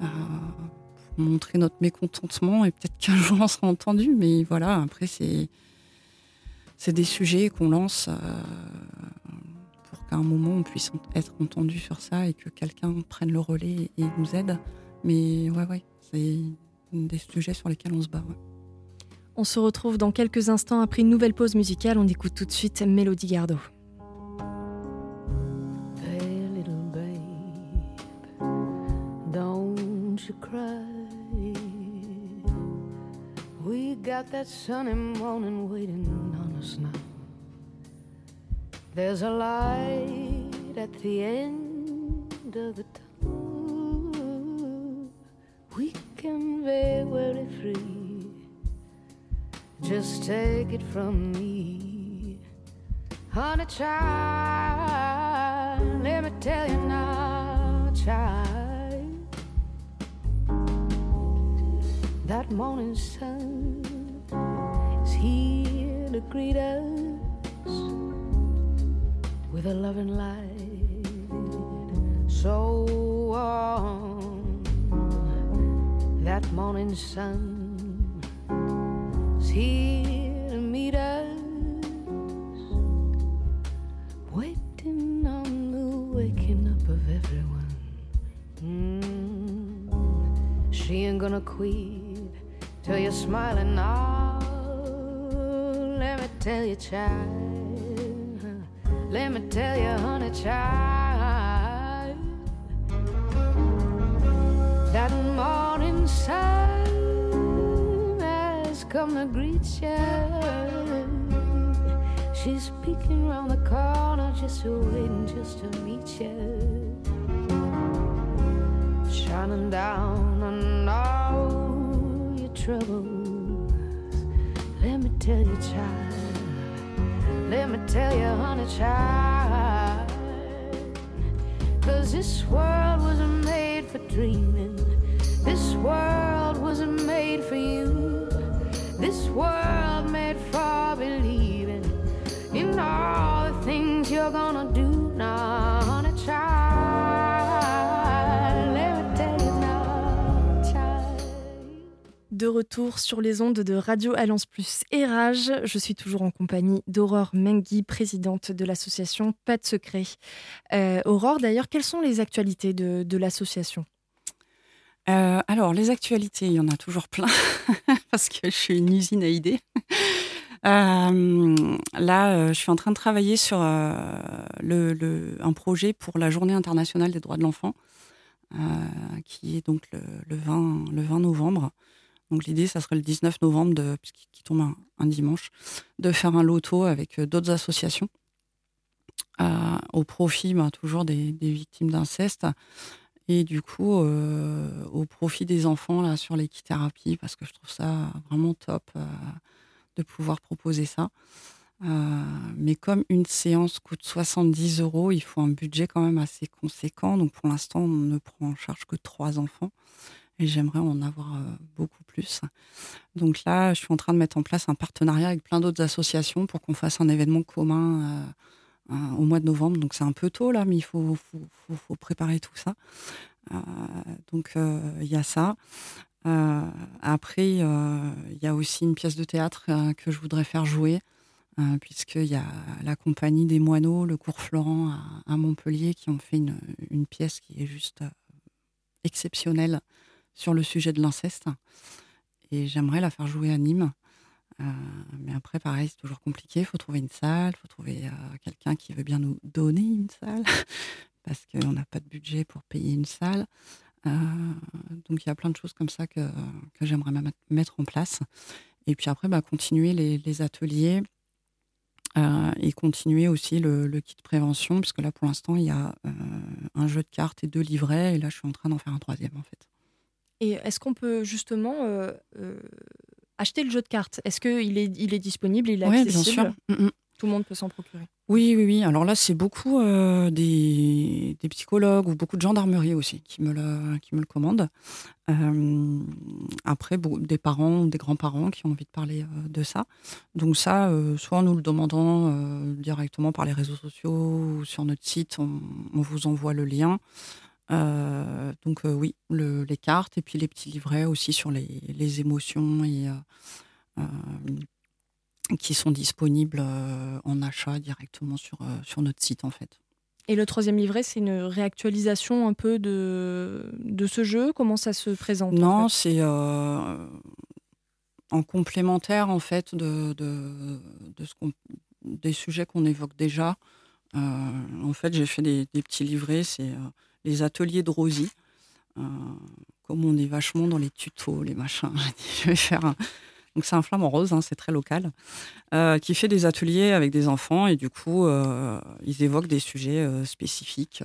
euh, pour montrer notre mécontentement et peut-être qu'un jour on sera entendu. Mais voilà, après, c'est, c'est des sujets qu'on lance euh, qu'à un moment on puisse être entendu sur ça et que quelqu'un prenne le relais et nous aide. Mais ouais, ouais, c'est des sujets sur lesquels on se bat.
On se retrouve dans quelques instants après une nouvelle pause musicale. On écoute tout de suite Mélodie Gardot. Hey little babe, don't you cry. We got that sunny morning waiting on us now. There's a light at the end of the tunnel. We can be very free. Just take it from me, honey child. Let me tell you now, child. That morning sun is here to greet us with a loving light so warm. That morning sun is here to meet us, waiting on the
waking up of everyone. Mm, she ain't gonna quit till you're smiling now. Let me tell you, child. Let me tell you, honey, child. That morning sun has come to greet you. She's peeking round the corner, just waiting just to meet you. Shining down on all your troubles. Let me tell you, child. Let me tell you, honey, child. Cause this world wasn't made for dreaming. This world wasn't made for you. This world made
De retour sur les ondes de Radio Alliance Plus et Rage, je suis toujours en compagnie d'Aurore Mengui, présidente de l'association Pas de secret. Euh, Aurore, d'ailleurs, quelles sont les actualités de, l'association?
Euh, alors, les actualités, il y en a toujours plein, parce que je suis une usine à idées. Euh, là, je suis en train de travailler sur un projet pour la Journée internationale des droits de l'enfant, qui est donc le, le 20, le 20 novembre. Donc l'idée, ça serait le 19 novembre, puisqu'il- qui tombe un, dimanche, de faire un loto avec euh, d'autres associations euh, au profit ben, toujours des, victimes d'inceste et du coup euh, au profit des enfants là sur l'équithérapie parce que je trouve ça vraiment top de pouvoir proposer ça. Mais comme une séance coûte 70 euros, il faut un budget quand même assez conséquent. Donc pour l'instant, on ne prend en charge que trois enfants et j'aimerais en avoir euh, beaucoup plus. Donc là, je suis en train de mettre en place un partenariat avec plein d'autres associations pour qu'on fasse un événement commun euh, euh, au mois de novembre. Donc c'est un peu tôt là, mais il faut, préparer tout ça. Donc il y a ça. Après, il y a aussi une pièce de théâtre que je voudrais faire jouer, puisqu'il y a la compagnie des moineaux, le cours Florent à, Montpellier, qui ont fait une, pièce qui est juste exceptionnelle sur le sujet de l'inceste. Et j'aimerais la faire jouer à Nîmes. Euh, mais après, pareil, c'est toujours compliqué. Il faut trouver une salle, il faut trouver euh, quelqu'un qui veut bien nous donner une salle, parce qu'on n'a pas de budget pour payer une salle. Euh, donc il y a plein de choses comme ça que, que j'aimerais mettre en place. Et puis après, bah, continuer les, ateliers et continuer aussi le, le kit prévention, puisque là, pour l'instant, il y a un jeu de cartes et deux livrets, et là, je suis en train d'en faire un troisième, en fait.
Et est-ce qu'on peut justement euh, euh, acheter le jeu de cartes? Est-ce qu'il est, il est disponible Il est
Oui,
accessible?
bien sûr. Mm, mm.
Tout le monde peut s'en procurer.
Oui, oui, oui. Alors là, c'est beaucoup euh, des, des psychologues ou beaucoup de gendarmerie aussi qui me le, qui me le commandent. Après, beau- des parents ou des grands-parents qui ont envie de parler de ça. Donc ça, soit en nous le demandant directement par les réseaux sociaux ou sur notre site, on, on vous envoie le lien. Euh, donc euh, oui, le- les cartes et puis les petits livrets aussi sur les, les émotions et euh, qui sont disponibles en achat directement sur, sur notre site en fait.
Et le troisième livret, c'est une réactualisation un peu de, de ce jeu? Comment ça se présente en
Non,
fait?
c'est en complémentaire en fait de, de, de ce qu'on- des sujets qu'on évoque déjà. En fait, j'ai fait des, des petits livrets, c'est les ateliers de Rosie. Euh, comme on est vachement dans les tutos, les machins, je vais faire un. Donc c'est un flamant rose, hein, c'est très local, euh, qui fait des ateliers avec des enfants et du coup euh, ils évoquent des sujets spécifiques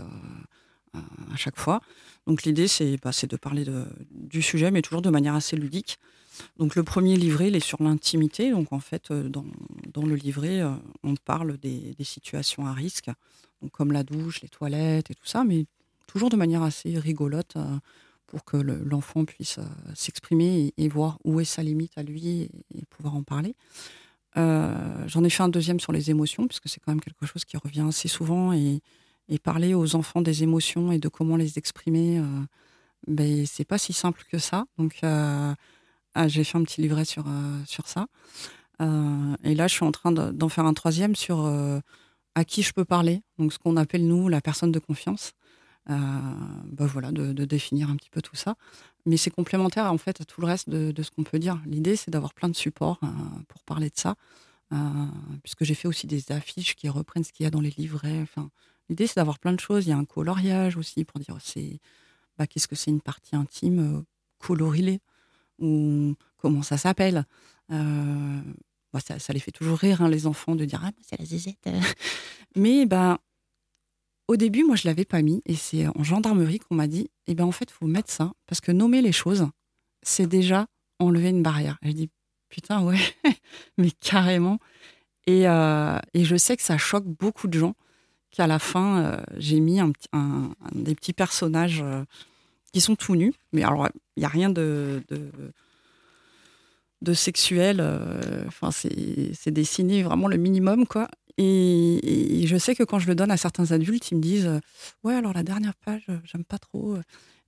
à chaque fois. Donc l'idée c'est bah, de parler du sujet mais toujours de manière assez ludique. Donc le premier livret il est sur l'intimité, donc en fait dans, le livret on parle des, situations à risque, comme la douche, les toilettes et tout ça, mais toujours de manière assez rigolote. euh, pour que le- l'enfant puisse euh, s'exprimer et, voir où est sa limite à lui et, pouvoir en parler. Euh, J'en ai fait un deuxième sur les émotions, puisque c'est quand même quelque chose qui revient assez souvent. Et, parler aux enfants des émotions et de comment les exprimer, euh, ben, c'est pas si simple que ça. Donc, ah, j'ai fait un petit livret sur, sur ça. Et là, je suis en train de- d'en faire un troisième sur à qui je peux parler, donc ce qu'on appelle nous la personne de confiance. Euh, bah voilà, de, définir un petit peu tout ça. Mais c'est complémentaire en fait à tout le reste de, ce qu'on peut dire. L'idée, c'est d'avoir plein de supports euh, pour parler de ça, euh, puisque j'ai fait aussi des affiches qui reprennent ce qu'il y a dans les livrets. Enfin, l'idée, c'est d'avoir plein de choses. Il y a un coloriage aussi pour dire c'est bah, qu'est-ce que c'est une partie intime colorilée? Ou comment ça s'appelle? Bah, ça, les fait toujours rire, hein, les enfants, de dire Ah, c'est la zézette. Mais ben, au début, moi, je l'avais pas mis. Et c'est en gendarmerie qu'on m'a dit Eh ben, en fait, il faut mettre ça. Parce que nommer les choses, c'est déjà enlever une barrière. J'ai dit Putain, ouais, mais carrément. Et, euh, et, je sais que ça choque beaucoup de gens qu'à la fin, euh, j'ai mis un, des petits personnages euh, qui sont tout nus. Mais alors, il n'y a rien de, de, sexuel. Enfin, c'est dessiné vraiment le minimum, quoi. Et, je sais que quand je le donne à certains adultes, ils me disent euh, Ouais, alors la dernière page, euh, j'aime pas trop.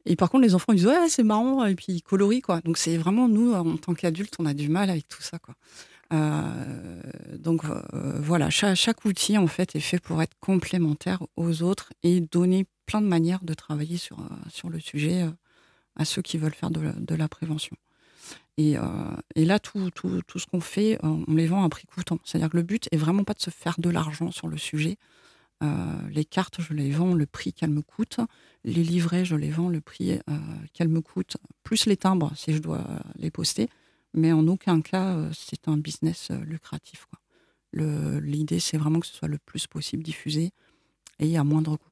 Et par contre, les enfants ils disent Ouais, c'est marrant, et puis ils quoi. Donc c'est vraiment, nous, en tant qu'adultes, on a du mal avec tout ça, quoi. Euh, donc voilà, chaque, outil, en fait, est fait pour être complémentaire aux autres et donner plein de manières de travailler sur, sur le sujet à ceux qui veulent faire de la prévention. Et, euh, et, là, tout, ce qu'on fait, euh, on les vend à prix coûtant. C'est-à-dire que le but est vraiment pas de se faire de l'argent sur le sujet. Euh, les cartes, je les vends le prix qu'elles me coûtent. Les livrets, je les vends le prix qu'elles me coûtent, plus les timbres si je dois les poster. Mais en aucun cas, c'est un business lucratif. L'idée, c'est vraiment que ce soit le plus possible diffusé et à moindre coût.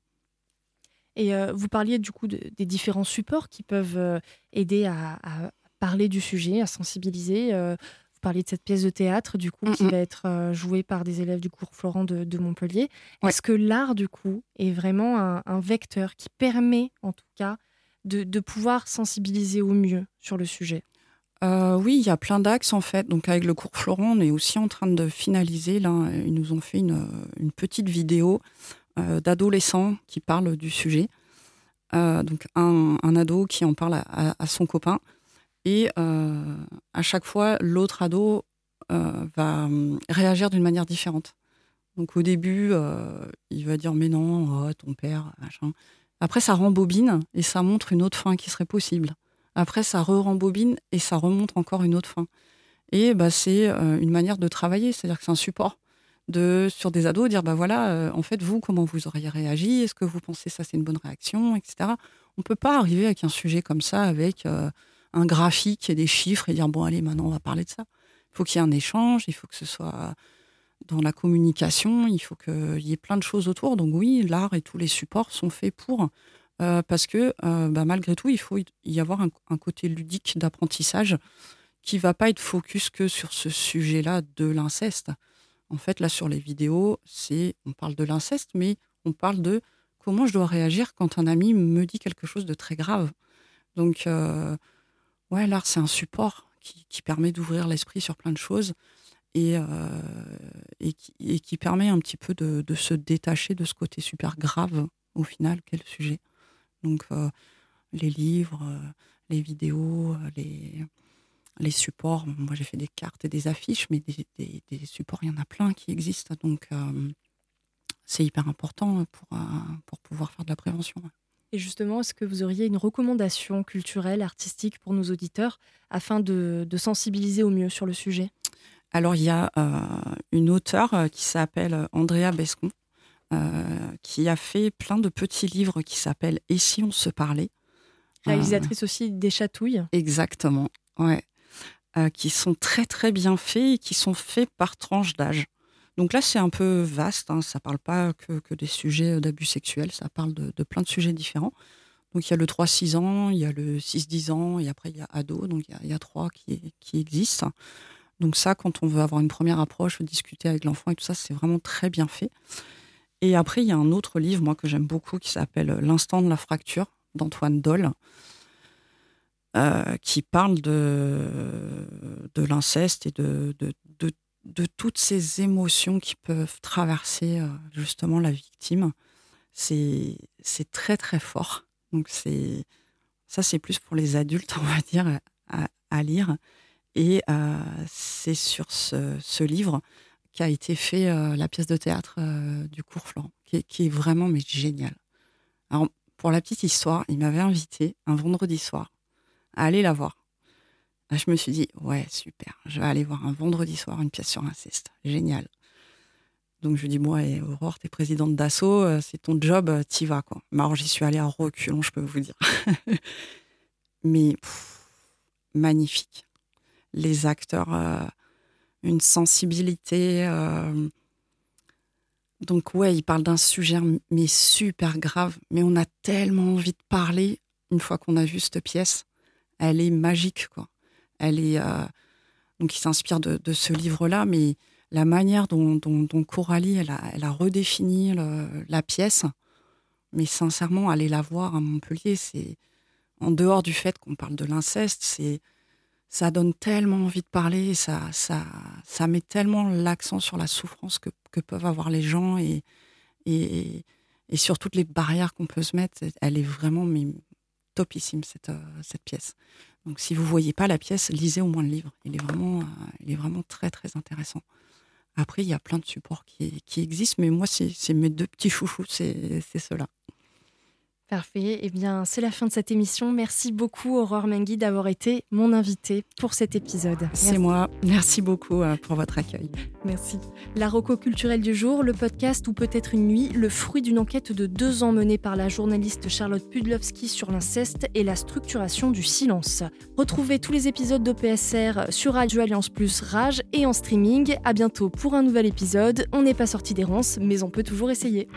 Et vous parliez du coup des différents supports qui peuvent aider à, parler du sujet, à sensibiliser. Euh, vous parliez de cette pièce de théâtre, du coup, qui va être euh, jouée par des élèves du cours Florent de, Montpellier. Est-ce que l'art, du coup, est vraiment un, vecteur qui permet, en tout cas, de, pouvoir sensibiliser au mieux sur le sujet?
Euh, oui, il y a plein d'axes en fait. Donc avec le cours Florent, on est aussi en train de finaliser. Là, ils nous ont fait une, petite vidéo d'adolescents qui parlent du sujet. donc un, ado qui en parle à son copain. Et euh, à chaque fois, l'autre ado euh, va hum, réagir d'une manière différente. Donc au début, euh, il va dire mais non, oh, ton père, machin. Après, ça rembobine et ça montre une autre fin qui serait possible. Après, ça re-rembobine et ça remonte encore une autre fin. Et bah, c'est une manière de travailler, c'est-à-dire que c'est un support de, sur des ados, dire bah voilà, en fait, vous, comment vous auriez réagi? Est-ce que vous pensez ça, c'est une bonne réaction, etc. On ne peut pas arriver avec un sujet comme ça, avec un graphique et des chiffres et dire bon allez maintenant on va parler de ça. Il faut qu'il y ait un échange, il faut que ce soit dans la communication, il faut qu'il y ait plein de choses autour. Donc oui, l'art et tous les supports sont faits pour, euh, parce que euh, bah, malgré tout, il faut y avoir un, côté ludique d'apprentissage qui va pas être focus que sur ce sujet-là de l'inceste. En fait, là sur les vidéos, c'est on parle de l'inceste, mais on parle de comment je dois réagir quand un ami me dit quelque chose de très grave. Donc euh, ouais, l'art, c'est un support qui, permet d'ouvrir l'esprit sur plein de choses et, euh, qui, permet un petit peu de, se détacher de ce côté super grave, au final, qu'est le sujet. Donc, euh, les livres, euh, les vidéos, les, les supports. Moi, j'ai fait des cartes et des affiches, mais des, supports, il y en a plein qui existent. Donc, c'est hyper important pour, pour pouvoir faire de la prévention.
Et justement, est-ce que vous auriez une recommandation culturelle, artistique pour nos auditeurs afin de, sensibiliser au mieux sur le sujet?
Alors, il y a euh, une auteure euh, qui s'appelle Andrea Bescon, euh, qui a fait plein de petits livres qui s'appellent Et si on se parlait?
Réalisatrice aussi des chatouilles.
Exactement, ouais. qui sont très très bien faits et qui sont faits par tranche d'âge. Donc là, c'est un peu vaste, hein, ça ne parle pas que, des sujets d'abus sexuels, ça parle de, plein de sujets différents. Donc il y a le 3-6 ans, il y a le 6-10 ans, et après il y a ado, donc il y a, trois qui, existent. Donc ça, quand on veut avoir une première approche, discuter avec l'enfant et tout ça, c'est vraiment très bien fait. Et après, il y a un autre livre, moi, que j'aime beaucoup, qui s'appelle L'instant de la fracture, d'Antoine Doll, euh, qui parle de, de l'inceste et de, de, de toutes ces émotions qui peuvent traverser euh, justement la victime. C'est très très fort. Donc c'est ça c'est plus pour les adultes on va dire à, lire. Et euh, c'est sur ce, livre qu'a été fait euh, la pièce de théâtre du cours Florent, qui est, qui est vraiment mais génial. Alors, pour la petite histoire, il m'avait invité un vendredi soir à aller la voir. Je me suis dit, ouais, super, je vais aller voir un vendredi soir une pièce sur l'inceste. Génial. Donc, je lui dis, moi, et Aurore, t'es présidente d'assaut, euh, c'est ton job, euh, t'y vas, quoi. Alors, j'y suis allée à reculons, je peux vous dire. Mais magnifique. Les acteurs, euh, une sensibilité. Donc, ouais, il parle d'un sujet, mais super grave. Mais on a tellement envie de parler une fois qu'on a vu cette pièce. Elle est magique, quoi. Elle est. euh, Donc, il s'inspire de, ce livre-là, mais la manière dont, Coralie, elle a, redéfini la pièce, mais sincèrement, aller la voir à Montpellier, c'est. En dehors du fait qu'on parle de l'inceste, c'est. Ça donne tellement envie de parler, ça, ça, ça met tellement l'accent sur la souffrance que, que peuvent avoir les gens et, et, et sur toutes les barrières qu'on peut se mettre. Elle est vraiment topissime, cette, euh, cette pièce. Donc, si vous voyez pas la pièce, lisez au moins le livre. Il est vraiment, euh, il est vraiment très, très intéressant. Après, il y a plein de supports qui, qui existent, mais moi, c'est mes deux petits chouchous, c'est ceux-là.
Parfait. Eh bien, c'est la fin de cette émission. Merci beaucoup, Aurore Mengui, d'avoir été mon invitée pour cet épisode.
C'est moi. Merci beaucoup euh, pour votre accueil.
Merci. La Roco culturelle du jour, le podcast ou peut-être une nuit, le fruit d'une enquête de deux ans menée par la journaliste Charlotte Pudlowski sur l'inceste et la structuration du silence. Retrouvez tous les épisodes d'OPSR sur Radio Alliance Plus Rage et en streaming. À bientôt pour un nouvel épisode. On n'est pas sorti d'errance, mais on peut toujours essayer.